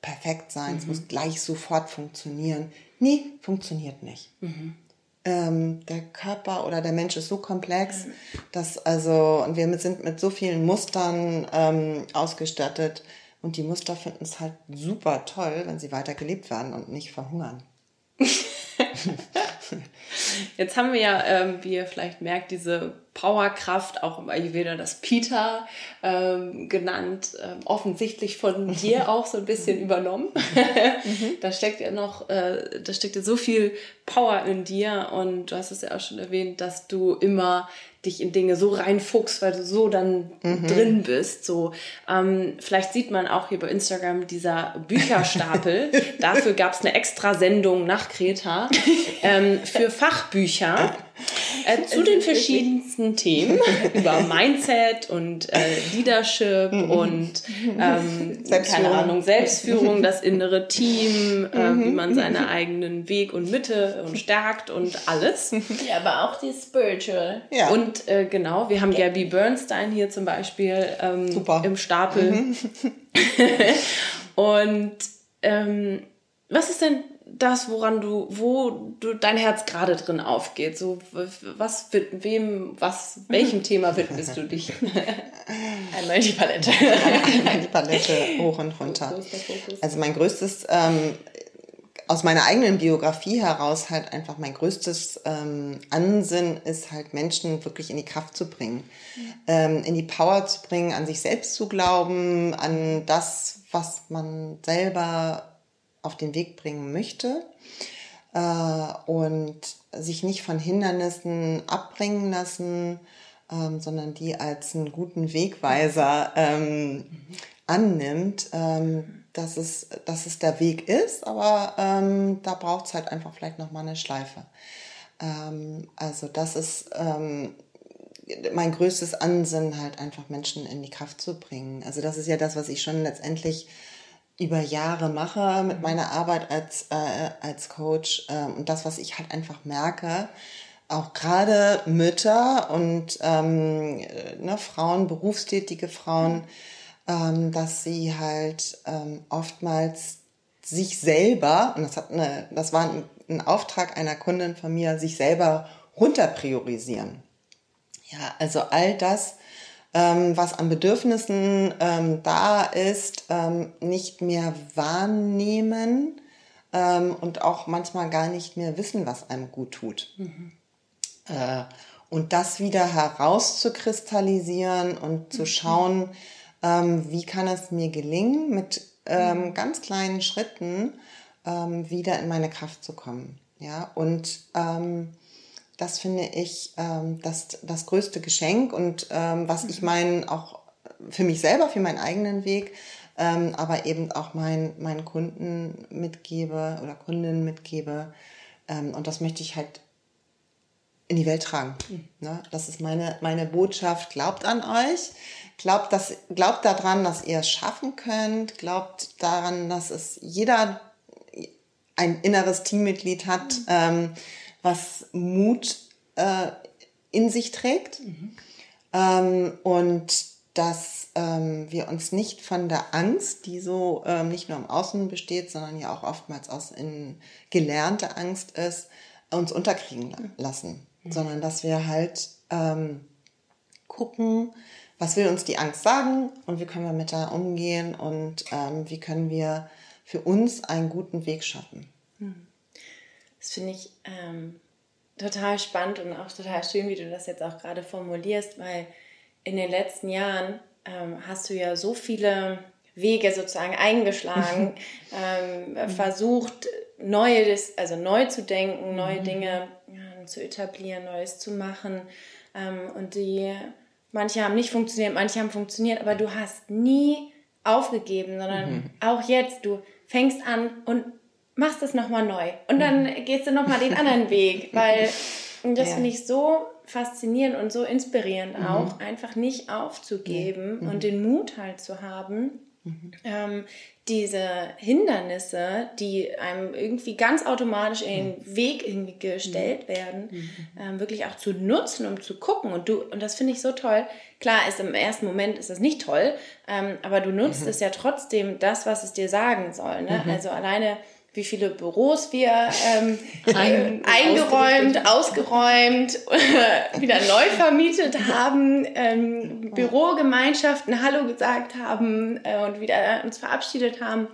perfekt sein, mhm. es muss gleich sofort funktionieren. Nee, funktioniert nicht. Mhm. Ähm, der Körper oder der Mensch ist so komplex, mhm. dass also, und wir sind mit so vielen Mustern ähm, ausgestattet und die Muster finden es halt super toll, wenn sie weiter gelebt werden und nicht verhungern. Jetzt haben wir ja, ähm, wie ihr vielleicht merkt, diese Powerkraft, auch im Ayurveda das Pita ähm, genannt, ähm, offensichtlich von dir auch so ein bisschen übernommen. Mhm. da steckt ja noch, äh, da steckt ja so viel Power in dir und du hast es ja auch schon erwähnt, dass du immer dich in Dinge so reinfuchst, weil du so dann mhm. drin bist. So, ähm, vielleicht sieht man auch hier bei Instagram dieser Bücherstapel. Dafür gab es eine extra Sendung nach Kreta ähm, für Fachbücher äh, zu den verschiedensten Themen über Mindset und äh, Leadership mhm. und ähm, keine Ahnung Selbstführung, das innere Team, äh, wie man seinen eigenen Weg und Mitte und stärkt und alles. Ja, aber auch die Spiritual. Ja. Und äh, genau, wir haben Gabby Bernstein hier zum Beispiel ähm, im Stapel. Mhm. und ähm, was ist denn das, woran du, wo du dein Herz gerade drin aufgeht? So, was, wem, was, welchem Thema widmest du dich? Einmal die Palette. Einmal die Palette hoch und runter. Also mein größtes, ähm, aus meiner eigenen Biografie heraus halt einfach mein größtes ähm, Ansinn ist halt Menschen wirklich in die Kraft zu bringen, mhm. ähm, in die Power zu bringen, an sich selbst zu glauben, an das, was man selber auf den Weg bringen möchte äh, und sich nicht von Hindernissen abbringen lassen, ähm, sondern die als einen guten Wegweiser ähm, annimmt, ähm, dass, es, dass es der Weg ist, aber da braucht es halt einfach vielleicht nochmal eine Schleife. Also das ist mein größtes Ansinnen, halt einfach Menschen in die Kraft zu bringen. Also das ist ja das, was ich schon letztendlich über Jahre mache mit mhm. meiner Arbeit als, äh, als Coach ähm, und das, was ich halt einfach merke, auch gerade Mütter und ähm, ne, Frauen, berufstätige Frauen, ähm, dass sie halt ähm, oftmals sich selber, und das hat eine, das war ein, ein Auftrag einer Kundin von mir, sich selber runterpriorisieren. Ja, also all das, ähm, was an Bedürfnissen ähm, da ist, ähm, nicht mehr wahrnehmen, ähm, und auch manchmal gar nicht mehr wissen, was einem gut tut. Mhm. Äh, und das wieder herauszukristallisieren und zu mhm. schauen, ähm, wie kann es mir gelingen, mit ähm, mhm. ganz kleinen Schritten wieder in meine Kraft zu kommen. Ja, und ähm, das finde ich ähm, das, das größte Geschenk und ähm, was ich mhm. meinen auch für mich selber, für meinen eigenen Weg, ähm, aber eben auch mein, meinen Kunden mitgebe oder Kundinnen mitgebe. Ähm, und das möchte ich halt in die Welt tragen. Mhm. Ne? Das ist meine, meine Botschaft. Glaubt an euch. Glaubt, dass, glaubt daran, dass ihr es schaffen könnt. Glaubt daran, dass es jeder ein inneres Teammitglied hat, mhm. ähm, was Mut äh, in sich trägt. Mhm. Ähm, und dass ähm, wir uns nicht von der Angst, die so ähm, nicht nur im Außen besteht, sondern ja auch oftmals aus in gelernte Angst ist, uns unterkriegen mhm. lassen, mhm. sondern dass wir halt ähm, gucken, was will uns die Angst sagen und wie können wir mit da umgehen und ähm, wie können wir für uns einen guten Weg schaffen. Mhm. Das finde ich ähm, total spannend und auch total schön, wie du das jetzt auch gerade formulierst, weil in den letzten Jahren ähm, hast du ja so viele Wege sozusagen eingeschlagen, ähm, mhm. versucht, Neues, also neu zu denken, neue mhm. Dinge ja, zu etablieren, Neues zu machen. Ähm, und die, manche haben nicht funktioniert, manche haben funktioniert, aber du hast nie aufgegeben, sondern mhm. auch jetzt, du fängst an und machst es nochmal neu. Und dann mhm. gehst du nochmal den anderen Weg, weil das ja. finde ich so faszinierend und so inspirierend mhm. auch, einfach nicht aufzugeben mhm. und den Mut halt zu haben, mhm. ähm, diese Hindernisse, die einem irgendwie ganz automatisch in den Weg irgendwie gestellt werden, mhm. ähm, wirklich auch zu nutzen, um zu gucken. Und du, und das finde ich so toll. Klar ist im ersten Moment ist das nicht toll, ähm, aber du nutzt mhm. es ja trotzdem das, was es dir sagen soll. Ne? Also alleine wie viele Büros wir ähm, Ein, eingeräumt, ausgeräumt, wieder neu vermietet haben, ähm, Bürogemeinschaften Hallo gesagt haben äh, und wieder uns verabschiedet haben.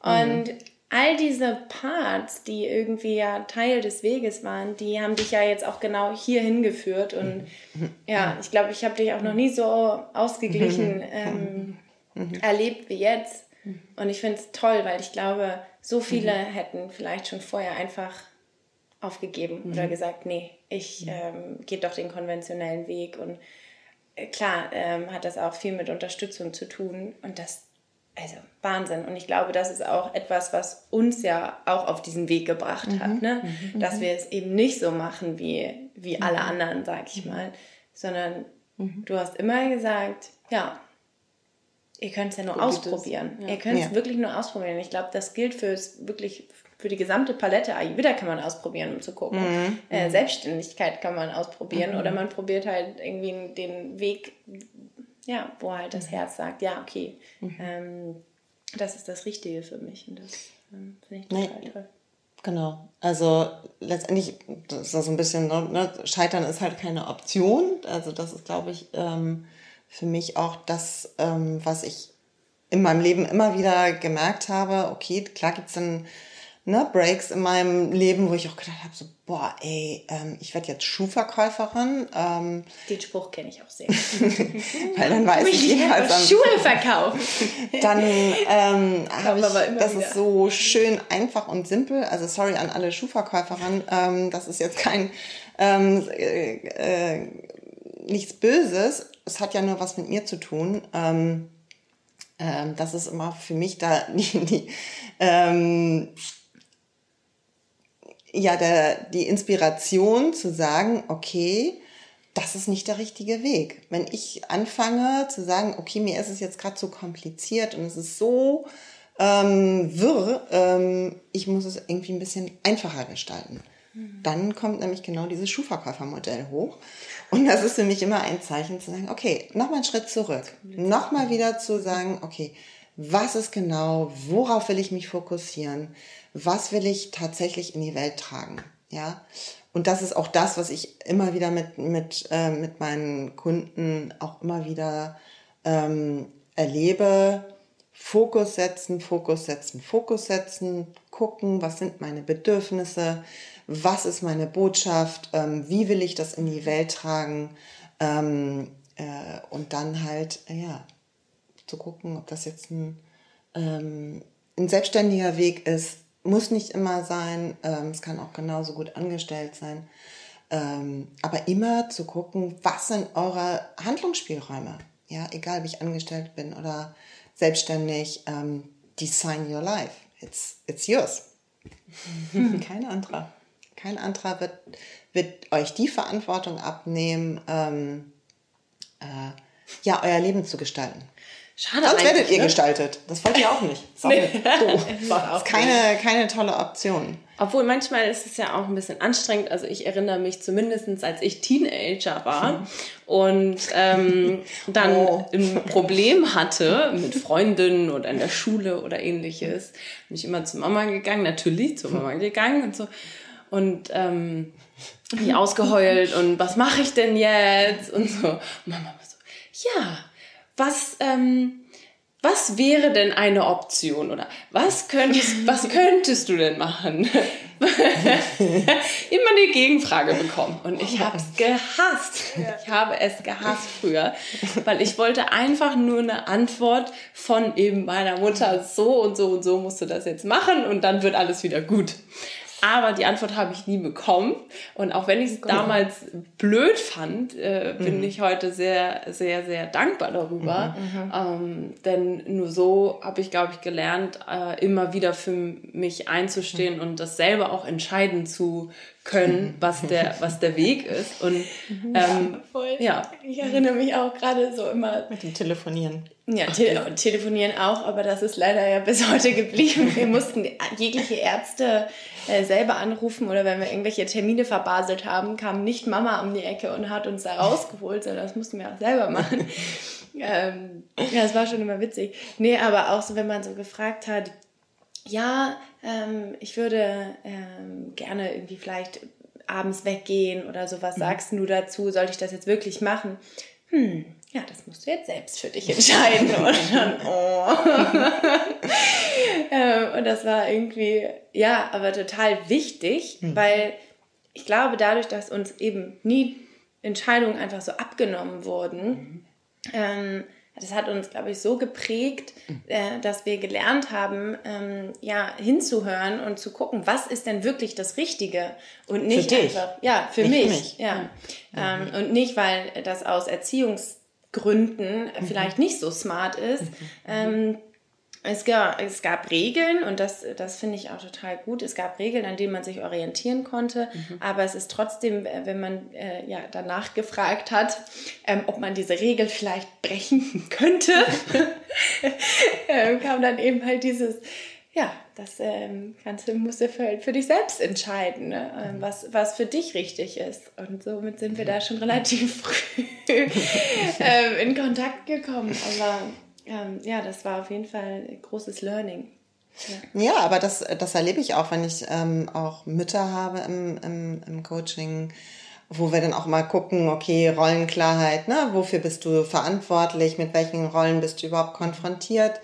Und mhm. all diese Parts, die irgendwie ja Teil des Weges waren, die haben dich ja jetzt auch genau hier hingeführt. Und ja, ich glaube, ich habe dich auch noch nie so ausgeglichen ähm, erlebt wie jetzt. Und ich finde es toll, weil ich glaube, so viele mhm. hätten vielleicht schon vorher einfach aufgegeben mhm. oder gesagt, nee, ich mhm. ähm, gehe doch den konventionellen Weg. Und äh, klar ähm, hat das auch viel mit Unterstützung zu tun. Und das, also Wahnsinn. Und ich glaube, das ist auch etwas, was uns ja auch auf diesen Weg gebracht mhm. hat. Ne? Mhm. Dass wir es eben nicht so machen wie, wie alle anderen, sag ich mal. Sondern du hast immer gesagt, ja, Ihr könnt es ja nur Probiert ausprobieren. Ja. Ihr könnt es ja. wirklich nur ausprobieren. Ich glaube, das gilt fürs wirklich für die gesamte Palette. Ayurveda kann man ausprobieren, um zu gucken. Mhm. Äh, mhm. Selbstständigkeit kann man ausprobieren. Mhm. Oder man probiert halt irgendwie den Weg, ja, wo halt das mhm. Herz sagt, ja, okay, mhm. ähm, das ist das Richtige für mich. Und das ähm, finde ich total nee. toll. Genau. Also letztendlich, das ist so ein bisschen, ne, Scheitern ist halt keine Option. Also das ist, glaube ich, ähm, für mich auch das, ähm, was ich in meinem Leben immer wieder gemerkt habe. Okay, klar gibt's dann ne, Breaks in meinem Leben, wo ich auch gedacht habe, so, boah, ey, ähm, ich werde jetzt Schuhverkäuferin. Ähm, Den Spruch kenne ich auch sehr. weil dann weiß ich, ich jeweils Schuhe verkaufen. dann ähm, habe ich, das wieder. ist so schön einfach und simpel. Also sorry an alle Schuhverkäuferinnen, ähm, das ist jetzt kein ähm, äh, äh, nichts Böses, es hat ja nur was mit mir zu tun. Ähm, ähm, das ist immer für mich da die, die ähm, ja der, die Inspiration zu sagen, okay, das ist nicht der richtige Weg. Wenn ich anfange zu sagen, okay, mir ist es jetzt gerade so kompliziert und es ist so ähm, wirr, ähm, ich muss es irgendwie ein bisschen einfacher gestalten. Mhm. Dann kommt nämlich genau dieses Schuhverkäufermodell hoch. Und das ist für mich immer ein Zeichen zu sagen, okay, nochmal einen Schritt zurück. Nochmal wieder zu sagen, okay, was ist genau, worauf will ich mich fokussieren? Was will ich tatsächlich in die Welt tragen? Ja. Und das ist auch das, was ich immer wieder mit, mit, äh, mit meinen Kunden auch immer wieder ähm, erlebe. Fokus setzen, Fokus setzen, Fokus setzen, gucken, was sind meine Bedürfnisse, was ist meine Botschaft, ähm, wie will ich das in die Welt tragen? Ähm, äh, und dann halt, äh, ja, zu gucken, ob das jetzt ein, ähm, ein selbstständiger Weg ist, muss nicht immer sein, ähm, es kann auch genauso gut angestellt sein, ähm, aber immer zu gucken, was sind eure Handlungsspielräume, ja, egal wie ich angestellt bin oder selbstständig, ähm, design your life, it's, it's yours. Kein anderer. Kein anderer wird, wird euch die Verantwortung abnehmen, ähm, äh, ja, euer Leben zu gestalten. Schade Sonst werdet ihr ne? gestaltet. Das wollt ihr auch nicht. Das nee. ist, das ist keine, keine tolle Option. Obwohl manchmal ist es ja auch ein bisschen anstrengend. Also ich erinnere mich zumindest, als ich Teenager war und ähm, dann oh. ein Problem hatte mit Freundinnen oder in der Schule oder ähnliches, bin ich immer zu Mama gegangen, natürlich zu Mama gegangen und so. Und ähm, mich ausgeheult und was mache ich denn jetzt? Und so. Und Mama war so, ja, was, ähm, was wäre denn eine Option oder was könntest, was könntest du denn machen? Immer eine Gegenfrage bekommen und ich habe es gehasst. Ich habe es gehasst früher, weil ich wollte einfach nur eine Antwort von eben meiner Mutter, so und so und so musst du das jetzt machen und dann wird alles wieder gut. Aber die Antwort habe ich nie bekommen. Und auch wenn ich es damals blöd fand, äh, bin mhm. ich heute sehr, sehr, sehr dankbar darüber. Mhm, mhm. ähm, denn nur so habe ich, glaube ich, gelernt, äh, immer wieder für mich einzustehen mhm. und das selber auch entscheiden zu können, was der, was der Weg ist. Und ähm, ja, ja. Ich erinnere mich auch gerade so immer. Mit dem Telefonieren. Ja, te telefonieren auch, aber das ist leider ja bis heute geblieben. Wir mussten jegliche Ärzte äh, selber anrufen oder wenn wir irgendwelche Termine verbaselt haben, kam nicht Mama um die Ecke und hat uns da rausgeholt, sondern das mussten wir auch selber machen. ähm, ja, es war schon immer witzig. Nee, aber auch so, wenn man so gefragt hat, ja, ähm, ich würde ähm, gerne irgendwie vielleicht abends weggehen oder so, was mhm. sagst du dazu? Sollte ich das jetzt wirklich machen? Hm, ja, das musst du jetzt selbst für dich entscheiden. und dann, oh. ähm, und das war irgendwie, ja, aber total wichtig, mhm. weil ich glaube, dadurch, dass uns eben nie Entscheidungen einfach so abgenommen wurden, mhm. ähm, das hat uns, glaube ich, so geprägt, äh, dass wir gelernt haben, ähm, ja, hinzuhören und zu gucken, was ist denn wirklich das Richtige und nicht für dich. einfach, ja, für mich, mich. ja, ja. Ähm, und nicht, weil das aus Erziehungsgründen mhm. vielleicht nicht so smart ist. Mhm. Ähm, es gab, es gab Regeln und das, das finde ich auch total gut. Es gab Regeln, an denen man sich orientieren konnte, mhm. aber es ist trotzdem, äh, wenn man äh, ja danach gefragt hat, ähm, ob man diese Regel vielleicht brechen könnte, äh, kam dann eben halt dieses, ja, das ähm, Ganze musst du für, für dich selbst entscheiden, ne? ähm, was, was für dich richtig ist. Und somit sind wir da schon relativ früh ähm, in Kontakt gekommen. Aber ähm, ja, das war auf jeden Fall ein großes Learning. Ja, ja aber das, das erlebe ich auch, wenn ich ähm, auch Mütter habe im, im, im Coaching, wo wir dann auch mal gucken, okay, Rollenklarheit, ne? wofür bist du verantwortlich, mit welchen Rollen bist du überhaupt konfrontiert.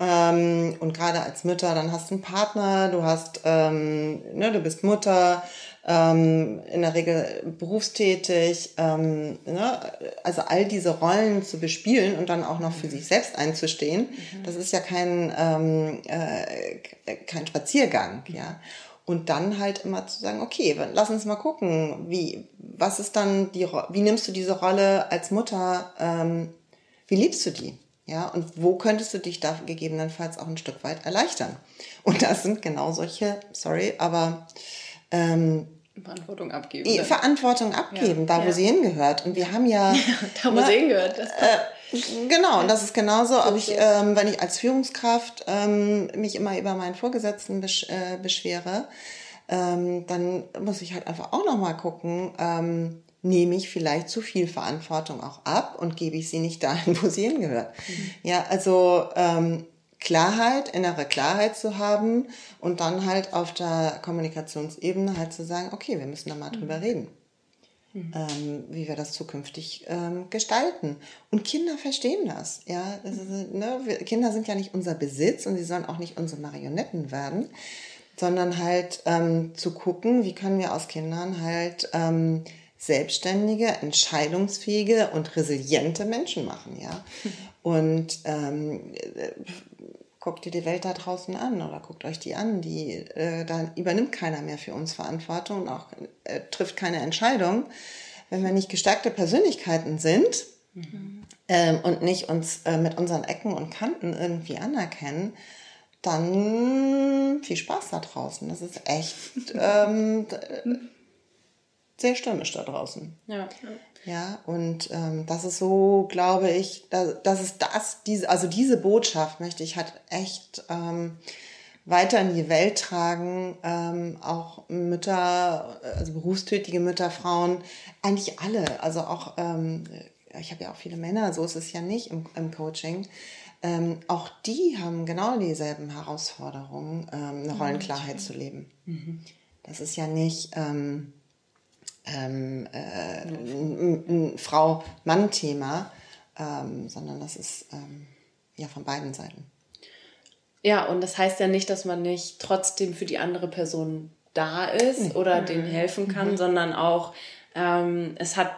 Ähm, und gerade als Mütter, dann hast du einen Partner, du hast, ähm, ne, du bist Mutter, ähm, in der Regel berufstätig, ähm, ne? also all diese Rollen zu bespielen und dann auch noch für sich selbst einzustehen, mhm. das ist ja kein, ähm, äh, kein Spaziergang, mhm. ja. Und dann halt immer zu sagen, okay, lass uns mal gucken, wie, was ist dann die, wie nimmst du diese Rolle als Mutter, ähm, wie liebst du die? Ja, und wo könntest du dich da gegebenenfalls auch ein Stück weit erleichtern? Und das sind genau solche, sorry, aber ähm, Verantwortung abgeben. Dann. Verantwortung abgeben, ja. da wo ja. sie hingehört. Und wir haben ja. ja da wo na, sie hingehört. Das äh, genau, und das ist genauso, ob ich, ähm, wenn ich als Führungskraft ähm, mich immer über meinen Vorgesetzten besch äh, beschwere, ähm, dann muss ich halt einfach auch nochmal gucken, ähm, nehme ich vielleicht zu viel Verantwortung auch ab und gebe ich sie nicht dahin, wo sie hingehört. Mhm. Ja, also ähm, Klarheit, innere Klarheit zu haben und dann halt auf der Kommunikationsebene halt zu sagen, okay, wir müssen da mal drüber mhm. reden. mhm. ähm, wie wir das zukünftig ähm, gestalten. Und Kinder verstehen das. Ja? das ist, ne? wir, Kinder sind ja nicht unser Besitz und sie sollen auch nicht unsere Marionetten werden, sondern halt ähm, zu gucken, wie können wir aus Kindern halt ähm, selbstständige, entscheidungsfähige und resiliente Menschen machen, ja. Und ähm, guckt dir die Welt da draußen an oder guckt euch die an, die äh, da übernimmt keiner mehr für uns Verantwortung und auch äh, trifft keine Entscheidung, wenn wir nicht gestärkte Persönlichkeiten sind mhm. ähm, und nicht uns äh, mit unseren Ecken und Kanten irgendwie anerkennen, dann viel Spaß da draußen. Das ist echt ähm, sehr stürmisch da draußen. Ja. Ja, und ähm, das ist so, glaube ich, das, das ist das, diese, also diese Botschaft möchte ich halt echt ähm, weiter in die Welt tragen. Ähm, auch Mütter, also berufstätige Mütter, Frauen, eigentlich alle. Also auch, ähm, ich habe ja auch viele Männer, so ist es ja nicht im, im Coaching. Ähm, auch die haben genau dieselben Herausforderungen, ähm, eine Rollenklarheit zu leben. Mhm. Das ist ja nicht ähm, ähm, äh, ein, ein Frau-Mann-Thema, ähm, sondern das ist ähm, ja von beiden Seiten. Ja, und das heißt ja nicht, dass man nicht trotzdem für die andere Person da ist nee. oder mhm. denen helfen kann, mhm. sondern auch, ähm, es hat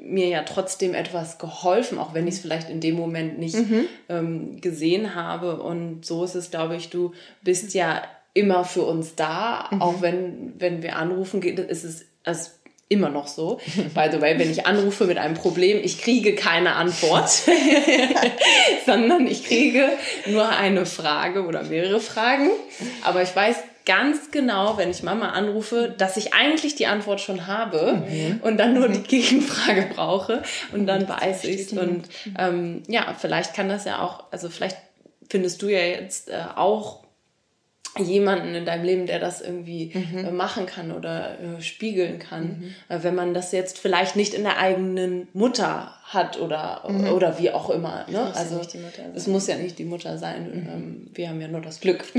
mir ja trotzdem etwas geholfen, auch wenn ich es vielleicht in dem Moment nicht mhm. ähm, gesehen habe. Und so ist es, glaube ich, du bist ja immer für uns da, mhm. auch wenn, wenn wir anrufen, ist es, also immer noch so. By the way, wenn ich anrufe mit einem Problem, ich kriege keine Antwort, sondern ich kriege nur eine Frage oder mehrere Fragen. Aber ich weiß ganz genau, wenn ich Mama anrufe, dass ich eigentlich die Antwort schon habe mhm. und dann nur die Gegenfrage brauche und dann weiß ich es. Und ähm, ja, vielleicht kann das ja auch, also vielleicht findest du ja jetzt äh, auch jemanden in deinem Leben, der das irgendwie mhm. äh, machen kann oder äh, spiegeln kann. Mhm. Äh, wenn man das jetzt vielleicht nicht in der eigenen Mutter hat oder, mhm. oder wie auch immer. Ne? Muss also ja es muss ja nicht die Mutter sein. Mhm. Ähm, wir haben ja nur das Glück.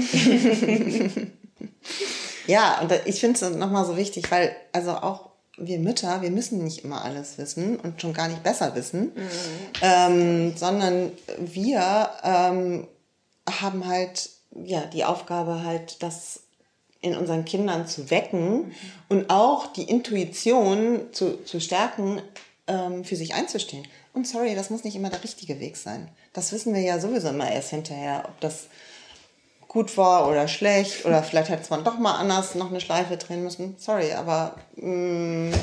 ja, und ich finde es nochmal so wichtig, weil also auch wir Mütter, wir müssen nicht immer alles wissen und schon gar nicht besser wissen, mhm. ähm, sondern wir ähm, haben halt ja, die Aufgabe halt, das in unseren Kindern zu wecken mhm. und auch die Intuition zu, zu stärken, ähm, für sich einzustehen. Und sorry, das muss nicht immer der richtige Weg sein. Das wissen wir ja sowieso immer erst hinterher, ob das gut war oder schlecht oder vielleicht hätte man doch mal anders noch eine Schleife drehen müssen. Sorry, aber mh, mm,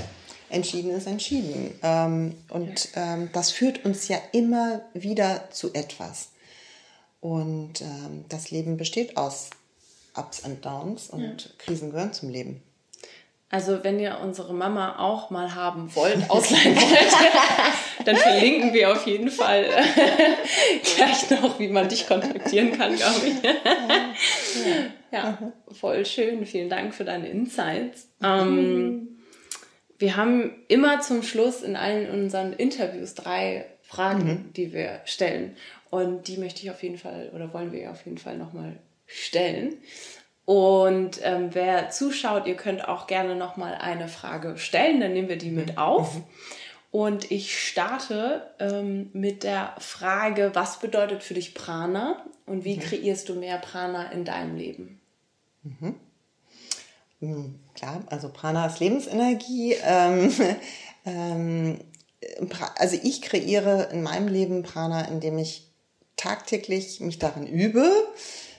entschieden ist entschieden. Ähm, und ähm, das führt uns ja immer wieder zu etwas. Und ähm, das Leben besteht aus Ups und Downs und ja. Krisen gehören zum Leben. Also wenn ihr unsere Mama auch mal haben wollt, ausleihen wollt, dann verlinken wir auf jeden Fall gleich noch, wie man dich kontaktieren kann, glaube ich. ja, voll schön. Vielen Dank für deine Insights. Ähm, wir haben immer zum Schluss in allen unseren Interviews drei Fragen, mhm. die wir stellen. Und die möchte ich auf jeden Fall oder wollen wir auf jeden Fall nochmal stellen. Und ähm, wer zuschaut, ihr könnt auch gerne nochmal eine Frage stellen, dann nehmen wir die mit auf. Mhm. Und ich starte ähm, mit der Frage, was bedeutet für dich Prana und wie mhm. kreierst du mehr Prana in deinem Leben? Mhm. mhm klar, also Prana ist Lebensenergie. Ähm, ähm, also ich kreiere in meinem Leben Prana, indem ich tagtäglich mich darin übe,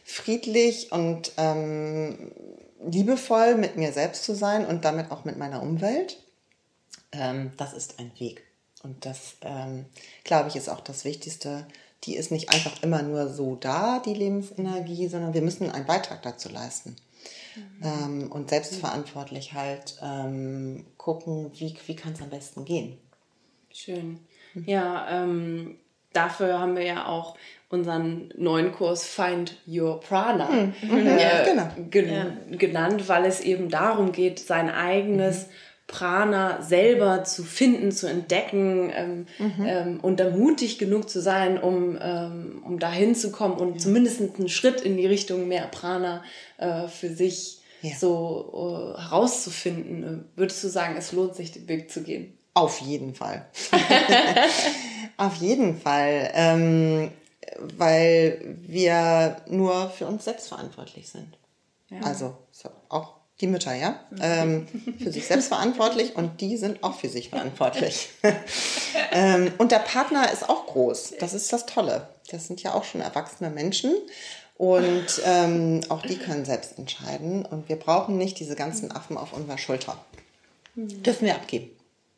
friedlich und ähm, liebevoll mit mir selbst zu sein und damit auch mit meiner Umwelt. Ähm, das ist ein Weg. Und das, ähm, glaube ich, ist auch das Wichtigste. Die ist nicht einfach immer nur so da, die Lebensenergie, sondern wir müssen einen Beitrag dazu leisten. Mhm. Ähm, und selbstverantwortlich halt ähm, gucken, wie, wie kann es am besten gehen. Schön. Ja, ähm, dafür haben wir ja auch unseren neuen Kurs Find Your Prana mhm. äh, ja, genau. gen ja. genannt, weil es eben darum geht, sein eigenes mhm. Prana selber zu finden, zu entdecken ähm, mhm. ähm, und da mutig genug zu sein, um, ähm, um dahin zu kommen und ja. zumindest einen Schritt in die Richtung mehr Prana äh, für sich ja. so uh, herauszufinden? Würdest du sagen, es lohnt sich, den Weg zu gehen? Auf jeden Fall. Auf jeden Fall. Ähm, weil wir nur für uns selbst verantwortlich sind. Ja. Also so, auch die Mütter, ja, ähm, für sich selbst verantwortlich und die sind auch für sich verantwortlich. ähm, und der Partner ist auch groß. Das ist das Tolle. Das sind ja auch schon erwachsene Menschen und ähm, auch die können selbst entscheiden. Und wir brauchen nicht diese ganzen Affen auf unserer Schulter. Mhm. Dürfen wir abgeben.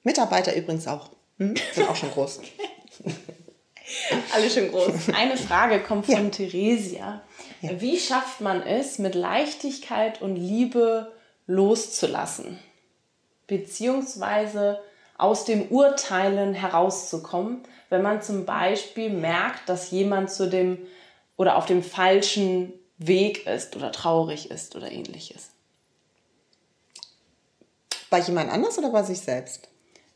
Mitarbeiter übrigens auch. Hm? Sind auch schon groß. Alle schon groß. Eine Frage kommt von ja. Theresia. Ja. Wie schafft man es, mit Leichtigkeit und Liebe loszulassen? Beziehungsweise aus dem Urteilen herauszukommen, wenn man zum Beispiel merkt, dass jemand zu dem oder auf dem falschen Weg ist oder traurig ist oder ähnliches. Bei jemand anders oder bei sich selbst?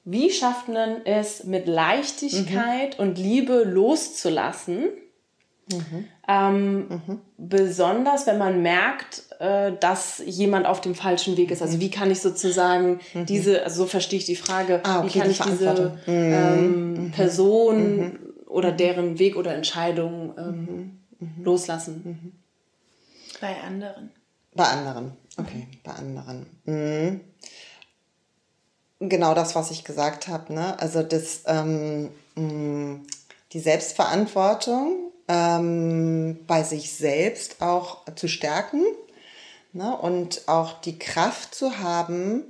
Wie schafft man es mit Leichtigkeit mhm. und Liebe loszulassen? Mhm. Ähm, mhm. Besonders wenn man merkt, äh, dass jemand auf dem falschen Weg ist. Also wie kann ich sozusagen mhm. diese, also so verstehe ich die Frage, ah, okay, wie kann die ich diese mhm. ähm, mhm. Person oder deren Weg oder Entscheidung ähm, loslassen? Bei anderen. Bei anderen, okay, bei anderen genau das, was ich gesagt habe. Ne? Also das, ähm, die Selbstverantwortung ähm, bei sich selbst auch zu stärken ne? und auch die Kraft zu haben,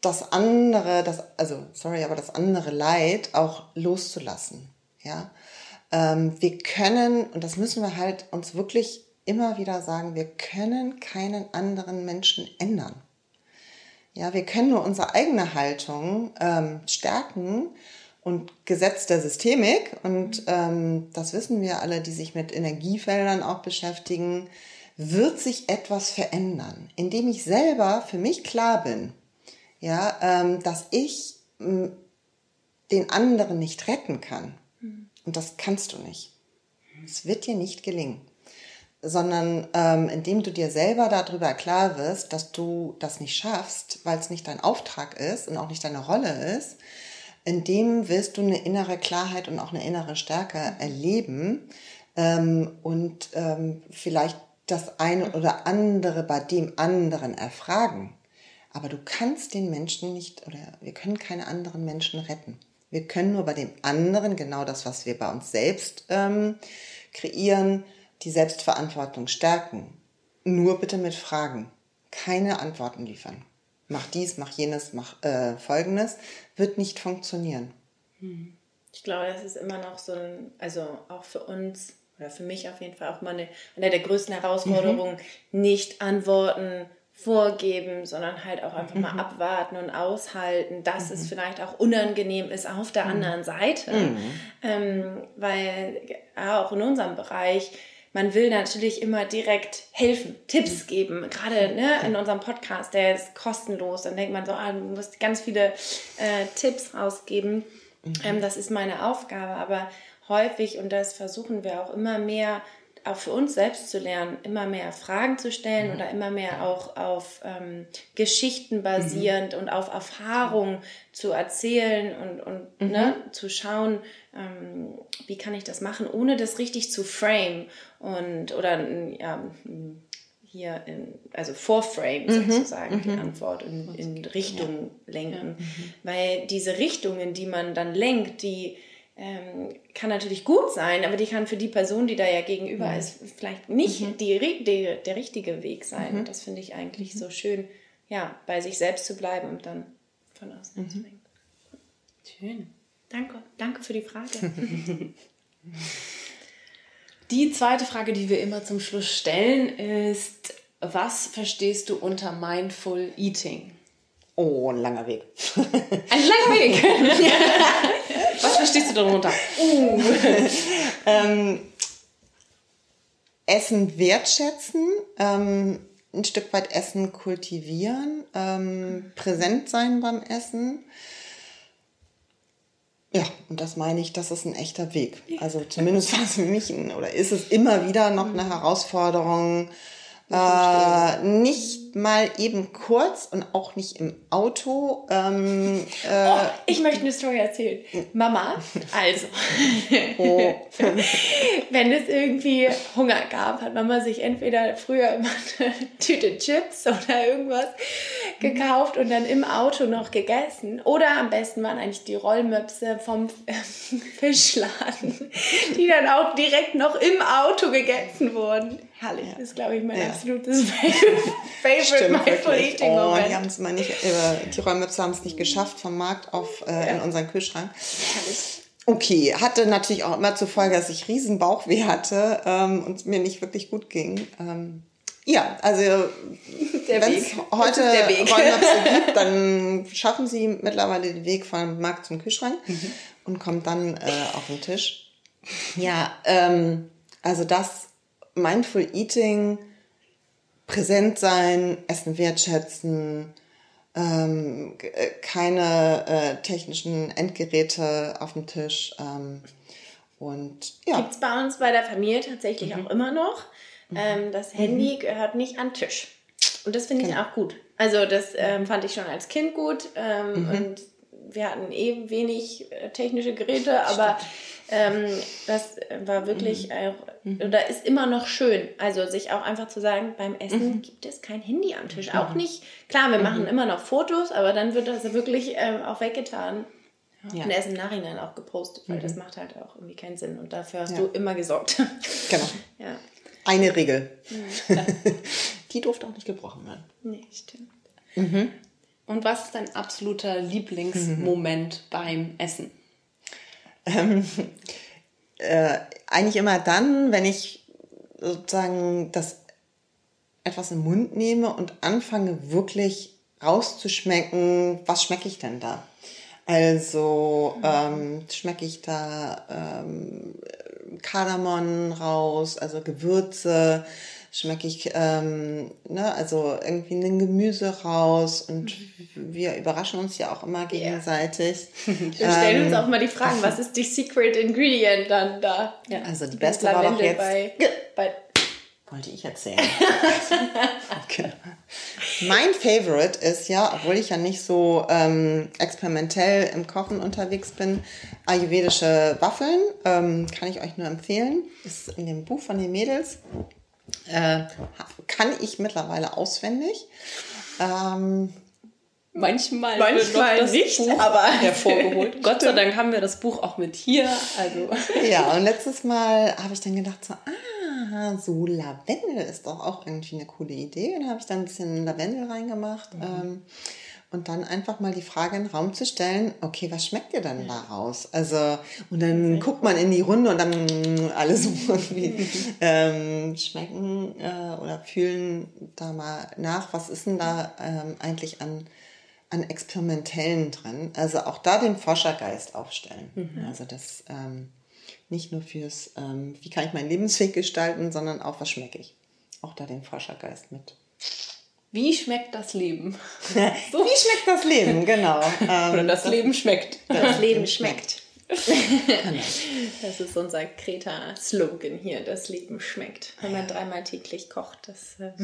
das andere, das, also sorry, aber das andere Leid auch loszulassen. Ja, ähm, wir können und das müssen wir halt uns wirklich immer wieder sagen: Wir können keinen anderen Menschen ändern. Ja, wir können nur unsere eigene Haltung ähm, stärken und Gesetz der Systemik, und ähm, das wissen wir alle, die sich mit Energiefeldern auch beschäftigen, wird sich etwas verändern, indem ich selber für mich klar bin, ja, ähm, dass ich m, den anderen nicht retten kann. Und das kannst du nicht. Es wird dir nicht gelingen sondern ähm, indem du dir selber darüber klar wirst, dass du das nicht schaffst, weil es nicht dein Auftrag ist und auch nicht deine Rolle ist, indem wirst du eine innere Klarheit und auch eine innere Stärke erleben ähm, und ähm, vielleicht das eine oder andere bei dem anderen erfragen. Aber du kannst den Menschen nicht oder wir können keine anderen Menschen retten. Wir können nur bei dem anderen genau das, was wir bei uns selbst ähm, kreieren, die Selbstverantwortung stärken. Nur bitte mit Fragen. Keine Antworten liefern. Mach dies, mach jenes, mach äh, folgendes. Wird nicht funktionieren. Hm. Ich glaube, das ist immer noch so ein, also auch für uns oder für mich auf jeden Fall auch mal eine, eine der größten Herausforderungen, mhm. nicht Antworten vorgeben, sondern halt auch einfach mhm. mal abwarten und aushalten, dass mhm. es vielleicht auch unangenehm ist auf der mhm. anderen Seite. Mhm. Ähm, weil auch in unserem Bereich man will natürlich immer direkt helfen, Tipps geben. Gerade ne, in unserem Podcast, der ist kostenlos. Dann denkt man so, ah, du musst ganz viele äh, Tipps rausgeben. Mhm. Ähm, das ist meine Aufgabe. Aber häufig, und das versuchen wir auch immer mehr, auch für uns selbst zu lernen, immer mehr Fragen zu stellen mhm. oder immer mehr auch auf ähm, Geschichten basierend mhm. und auf Erfahrungen zu erzählen und, und mhm. ne, zu schauen, ähm, wie kann ich das machen, ohne das richtig zu frame und oder ja, hier in, also vorframe mhm. sozusagen die mhm. Antwort in, in Richtung ja. lenken. Ja. Mhm. Weil diese Richtungen, die man dann lenkt, die ähm, kann natürlich gut sein, aber die kann für die Person, die da ja gegenüber mhm. ist, vielleicht nicht mhm. die, die, der richtige Weg sein. Mhm. Und das finde ich eigentlich mhm. so schön, ja, bei sich selbst zu bleiben und dann von außen mhm. zu denken. Schön. Danke, danke für die Frage. die zweite Frage, die wir immer zum Schluss stellen, ist, was verstehst du unter Mindful Eating? Oh, ein langer Weg. Ein langer Weg. Was verstehst du darunter? Uh. ähm, Essen wertschätzen, ähm, ein Stück weit Essen kultivieren, ähm, präsent sein beim Essen. Ja, und das meine ich, das ist ein echter Weg. Also zumindest war es für mich ein, oder ist es immer wieder noch eine Herausforderung, Äh, nicht mal eben kurz und auch nicht im Auto. Ähm, äh, oh, ich möchte eine Story erzählen. Mama, also, oh. wenn es irgendwie Hunger gab, hat Mama sich entweder früher immer eine Tüte Chips oder irgendwas gekauft und dann im Auto noch gegessen. Oder am besten waren eigentlich die Rollmöpse vom Fischladen, die dann auch direkt noch im Auto gegessen wurden. Herrlich, ja. das ist, glaube ich, mein ja. absolutes Favorite Mindful Eating oh, Moment. Die haben es mal nicht, äh, die Räumöpse haben es nicht geschafft vom Markt auf äh, in unseren Kühlschrank. Herrlich. Okay, hatte natürlich auch immer zur Folge, dass ich riesen Bauchweh hatte ähm, und es mir nicht wirklich gut ging. Ähm, ja, also wenn es heute Räumöpse gibt, dann schaffen sie mittlerweile den Weg vom Markt zum Kühlschrank mhm. und kommt dann äh, auf den Tisch. Ja, ähm, also das Mindful Eating, präsent sein, Essen wertschätzen, ähm, äh, keine äh, technischen Endgeräte auf dem Tisch. Ähm, und ja. Gibt es bei uns bei der Familie tatsächlich mhm. auch immer noch. Mhm. Ähm, das Handy mhm. gehört nicht an den Tisch. Und das finde ich genau. auch gut. Also das ähm, fand ich schon als Kind gut. Ähm, mhm. Und wir hatten eben wenig äh, technische Geräte, aber ähm, das war wirklich mhm. auch, mhm. oder ist immer noch schön. Also sich auch einfach zu sagen, beim Essen mhm. gibt es kein Handy am Tisch. Auch mhm. nicht, klar, wir machen mhm. immer noch Fotos, aber dann wird das wirklich ähm, auch weggetan. Ja. Und erst im Nachhinein auch gepostet, weil das macht halt auch irgendwie keinen Sinn. Und dafür hast ja. du immer gesorgt. Genau. ja. Eine Regel. Die durfte auch nicht gebrochen werden. Nee, stimmt. Mhm. Und was ist dein absoluter Lieblingsmoment mhm. beim Essen? Ähm, äh, eigentlich immer dann, wenn ich sozusagen das etwas im Mund nehme und anfange wirklich rauszuschmecken, was schmecke ich denn da? Also ähm, schmecke ich da ähm, Kardamom raus, also Gewürze, schmecke ich ähm, ne, also irgendwie ein Gemüse raus und mhm. wir überraschen uns ja auch immer gegenseitig. Wir stellen uns ähm, auch mal die Fragen, was ist die Secret Ingredient dann da? Ja. Also die beste war doch jetzt... Bei, bei wollte ich erzählen. genau. Mein Favorite ist ja, obwohl ich ja nicht so ähm, experimentell im Kochen unterwegs bin, ayurvedische Waffeln. Ähm, kann ich euch nur empfehlen. Ist in dem Buch von den Mädels. Äh, kann ich mittlerweile auswendig. Ähm, Manchmal, Manchmal das nicht, Buch aber hervorgeholt. Gott sei Dank haben wir das Buch auch mit hier. Also. Ja, und letztes Mal habe ich dann gedacht, so, ah, so Lavendel ist doch auch irgendwie eine coole Idee. Und habe ich dann ein bisschen Lavendel reingemacht. Mhm. Ähm, und dann einfach mal die Frage in den Raum zu stellen, okay, was schmeckt dir dann daraus? Also, und dann guckt man in die Runde und dann alle so irgendwie ähm, schmecken äh, oder fühlen da mal nach, was ist denn da ähm, eigentlich an, an Experimentellen drin? Also auch da den Forschergeist aufstellen. Mhm. Also das ähm, nicht nur fürs, ähm, wie kann ich meinen Lebensweg gestalten, sondern auch, was schmecke ich? Auch da den Forschergeist mit. Wie schmeckt das Leben? So. Wie schmeckt das Leben, genau. Oder das, das Leben schmeckt. Das Leben schmeckt. Das ist unser Kreta-Slogan hier, das Leben schmeckt. Wenn man dreimal täglich kocht. Das, ähm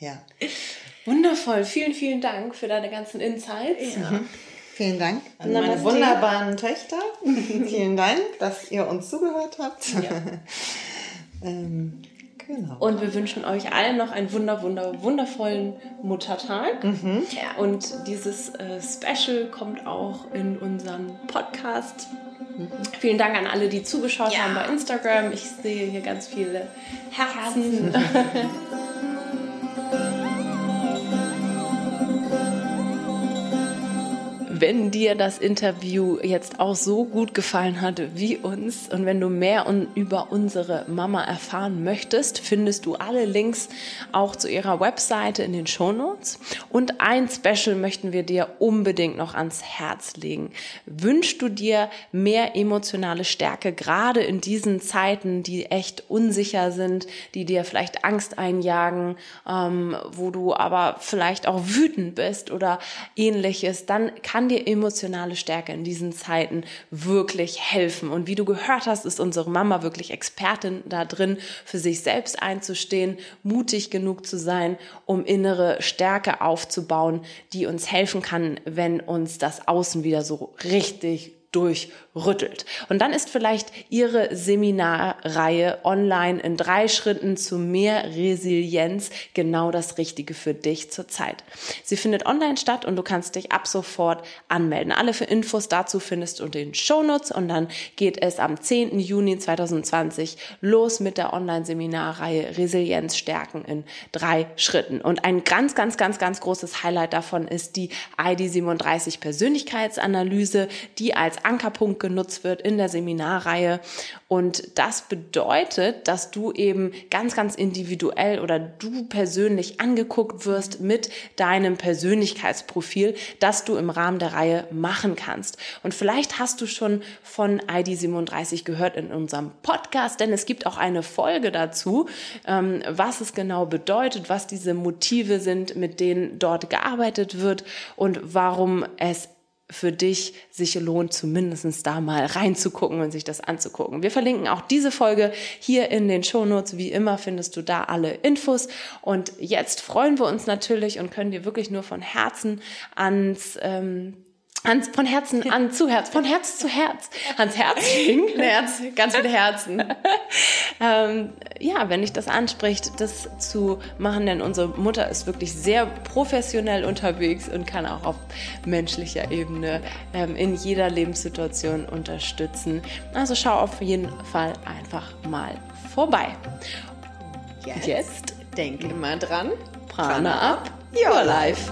ja. Wundervoll. Vielen, vielen Dank für deine ganzen Insights. Ja. Mhm. Vielen Dank an meine wunderbaren Töchter. vielen Dank, dass ihr uns zugehört habt. Ja. ähm, Genau. Und wir wünschen euch allen noch einen wunder, wunder, wundervollen Muttertag. Mhm. Ja. Und dieses äh, Special kommt auch in unseren Podcast. Mhm. Vielen Dank an alle, die zugeschaut ja. haben bei Instagram. Ich sehe hier ganz viele Herzen. Herzen. wenn dir das Interview jetzt auch so gut gefallen hat wie uns und wenn du mehr über unsere Mama erfahren möchtest, findest du alle Links auch zu ihrer Webseite in den Shownotes. Und ein Special möchten wir dir unbedingt noch ans Herz legen. Wünschst du dir mehr emotionale Stärke, gerade in diesen Zeiten, die echt unsicher sind, die dir vielleicht Angst einjagen, ähm, wo du aber vielleicht auch wütend bist oder ähnliches, dann kann dir emotionale Stärke in diesen Zeiten wirklich helfen. Und wie du gehört hast, ist unsere Mama wirklich Expertin da drin, für sich selbst einzustehen, mutig genug zu sein, um innere Stärke aufzubauen, die uns helfen kann, wenn uns das Außen wieder so richtig durchrüttelt. Und dann ist vielleicht Ihre Seminarreihe online in drei Schritten zu mehr Resilienz genau das Richtige für dich zurzeit. Sie findet online statt und du kannst dich ab sofort anmelden. Alle für Infos dazu findest du in den Shownotes und dann geht es am 10. Juni 2020 los mit der Online-Seminarreihe Resilienz stärken in drei Schritten. Und ein ganz, ganz, ganz, ganz großes Highlight davon ist die ID37 Persönlichkeitsanalyse, die als Ankerpunkt genutzt wird in der Seminarreihe. Und das bedeutet, dass du eben ganz, ganz individuell oder du persönlich angeguckt wirst mit deinem Persönlichkeitsprofil, das du im Rahmen der Reihe machen kannst. Und vielleicht hast du schon von ID37 gehört in unserem Podcast, denn es gibt auch eine Folge dazu, ähm, was es genau bedeutet, was diese Motive sind, mit denen dort gearbeitet wird und warum es für dich sich lohnt, zumindest da mal reinzugucken und sich das anzugucken. Wir verlinken auch diese Folge hier in den Shownotes. Wie immer findest du da alle Infos. Und jetzt freuen wir uns natürlich und können dir wirklich nur von Herzen ans ähm, Hans, von Herzen an zu Herz, von Herz zu Herz. Hans Herzling. Herz, ganz viele Herzen. ähm, ja, wenn dich das anspricht, das zu machen, denn unsere Mutter ist wirklich sehr professionell unterwegs und kann auch auf menschlicher Ebene ähm, in jeder Lebenssituation unterstützen. Also schau auf jeden Fall einfach mal vorbei. Jetzt, Jetzt denke mal dran. Prana up your life.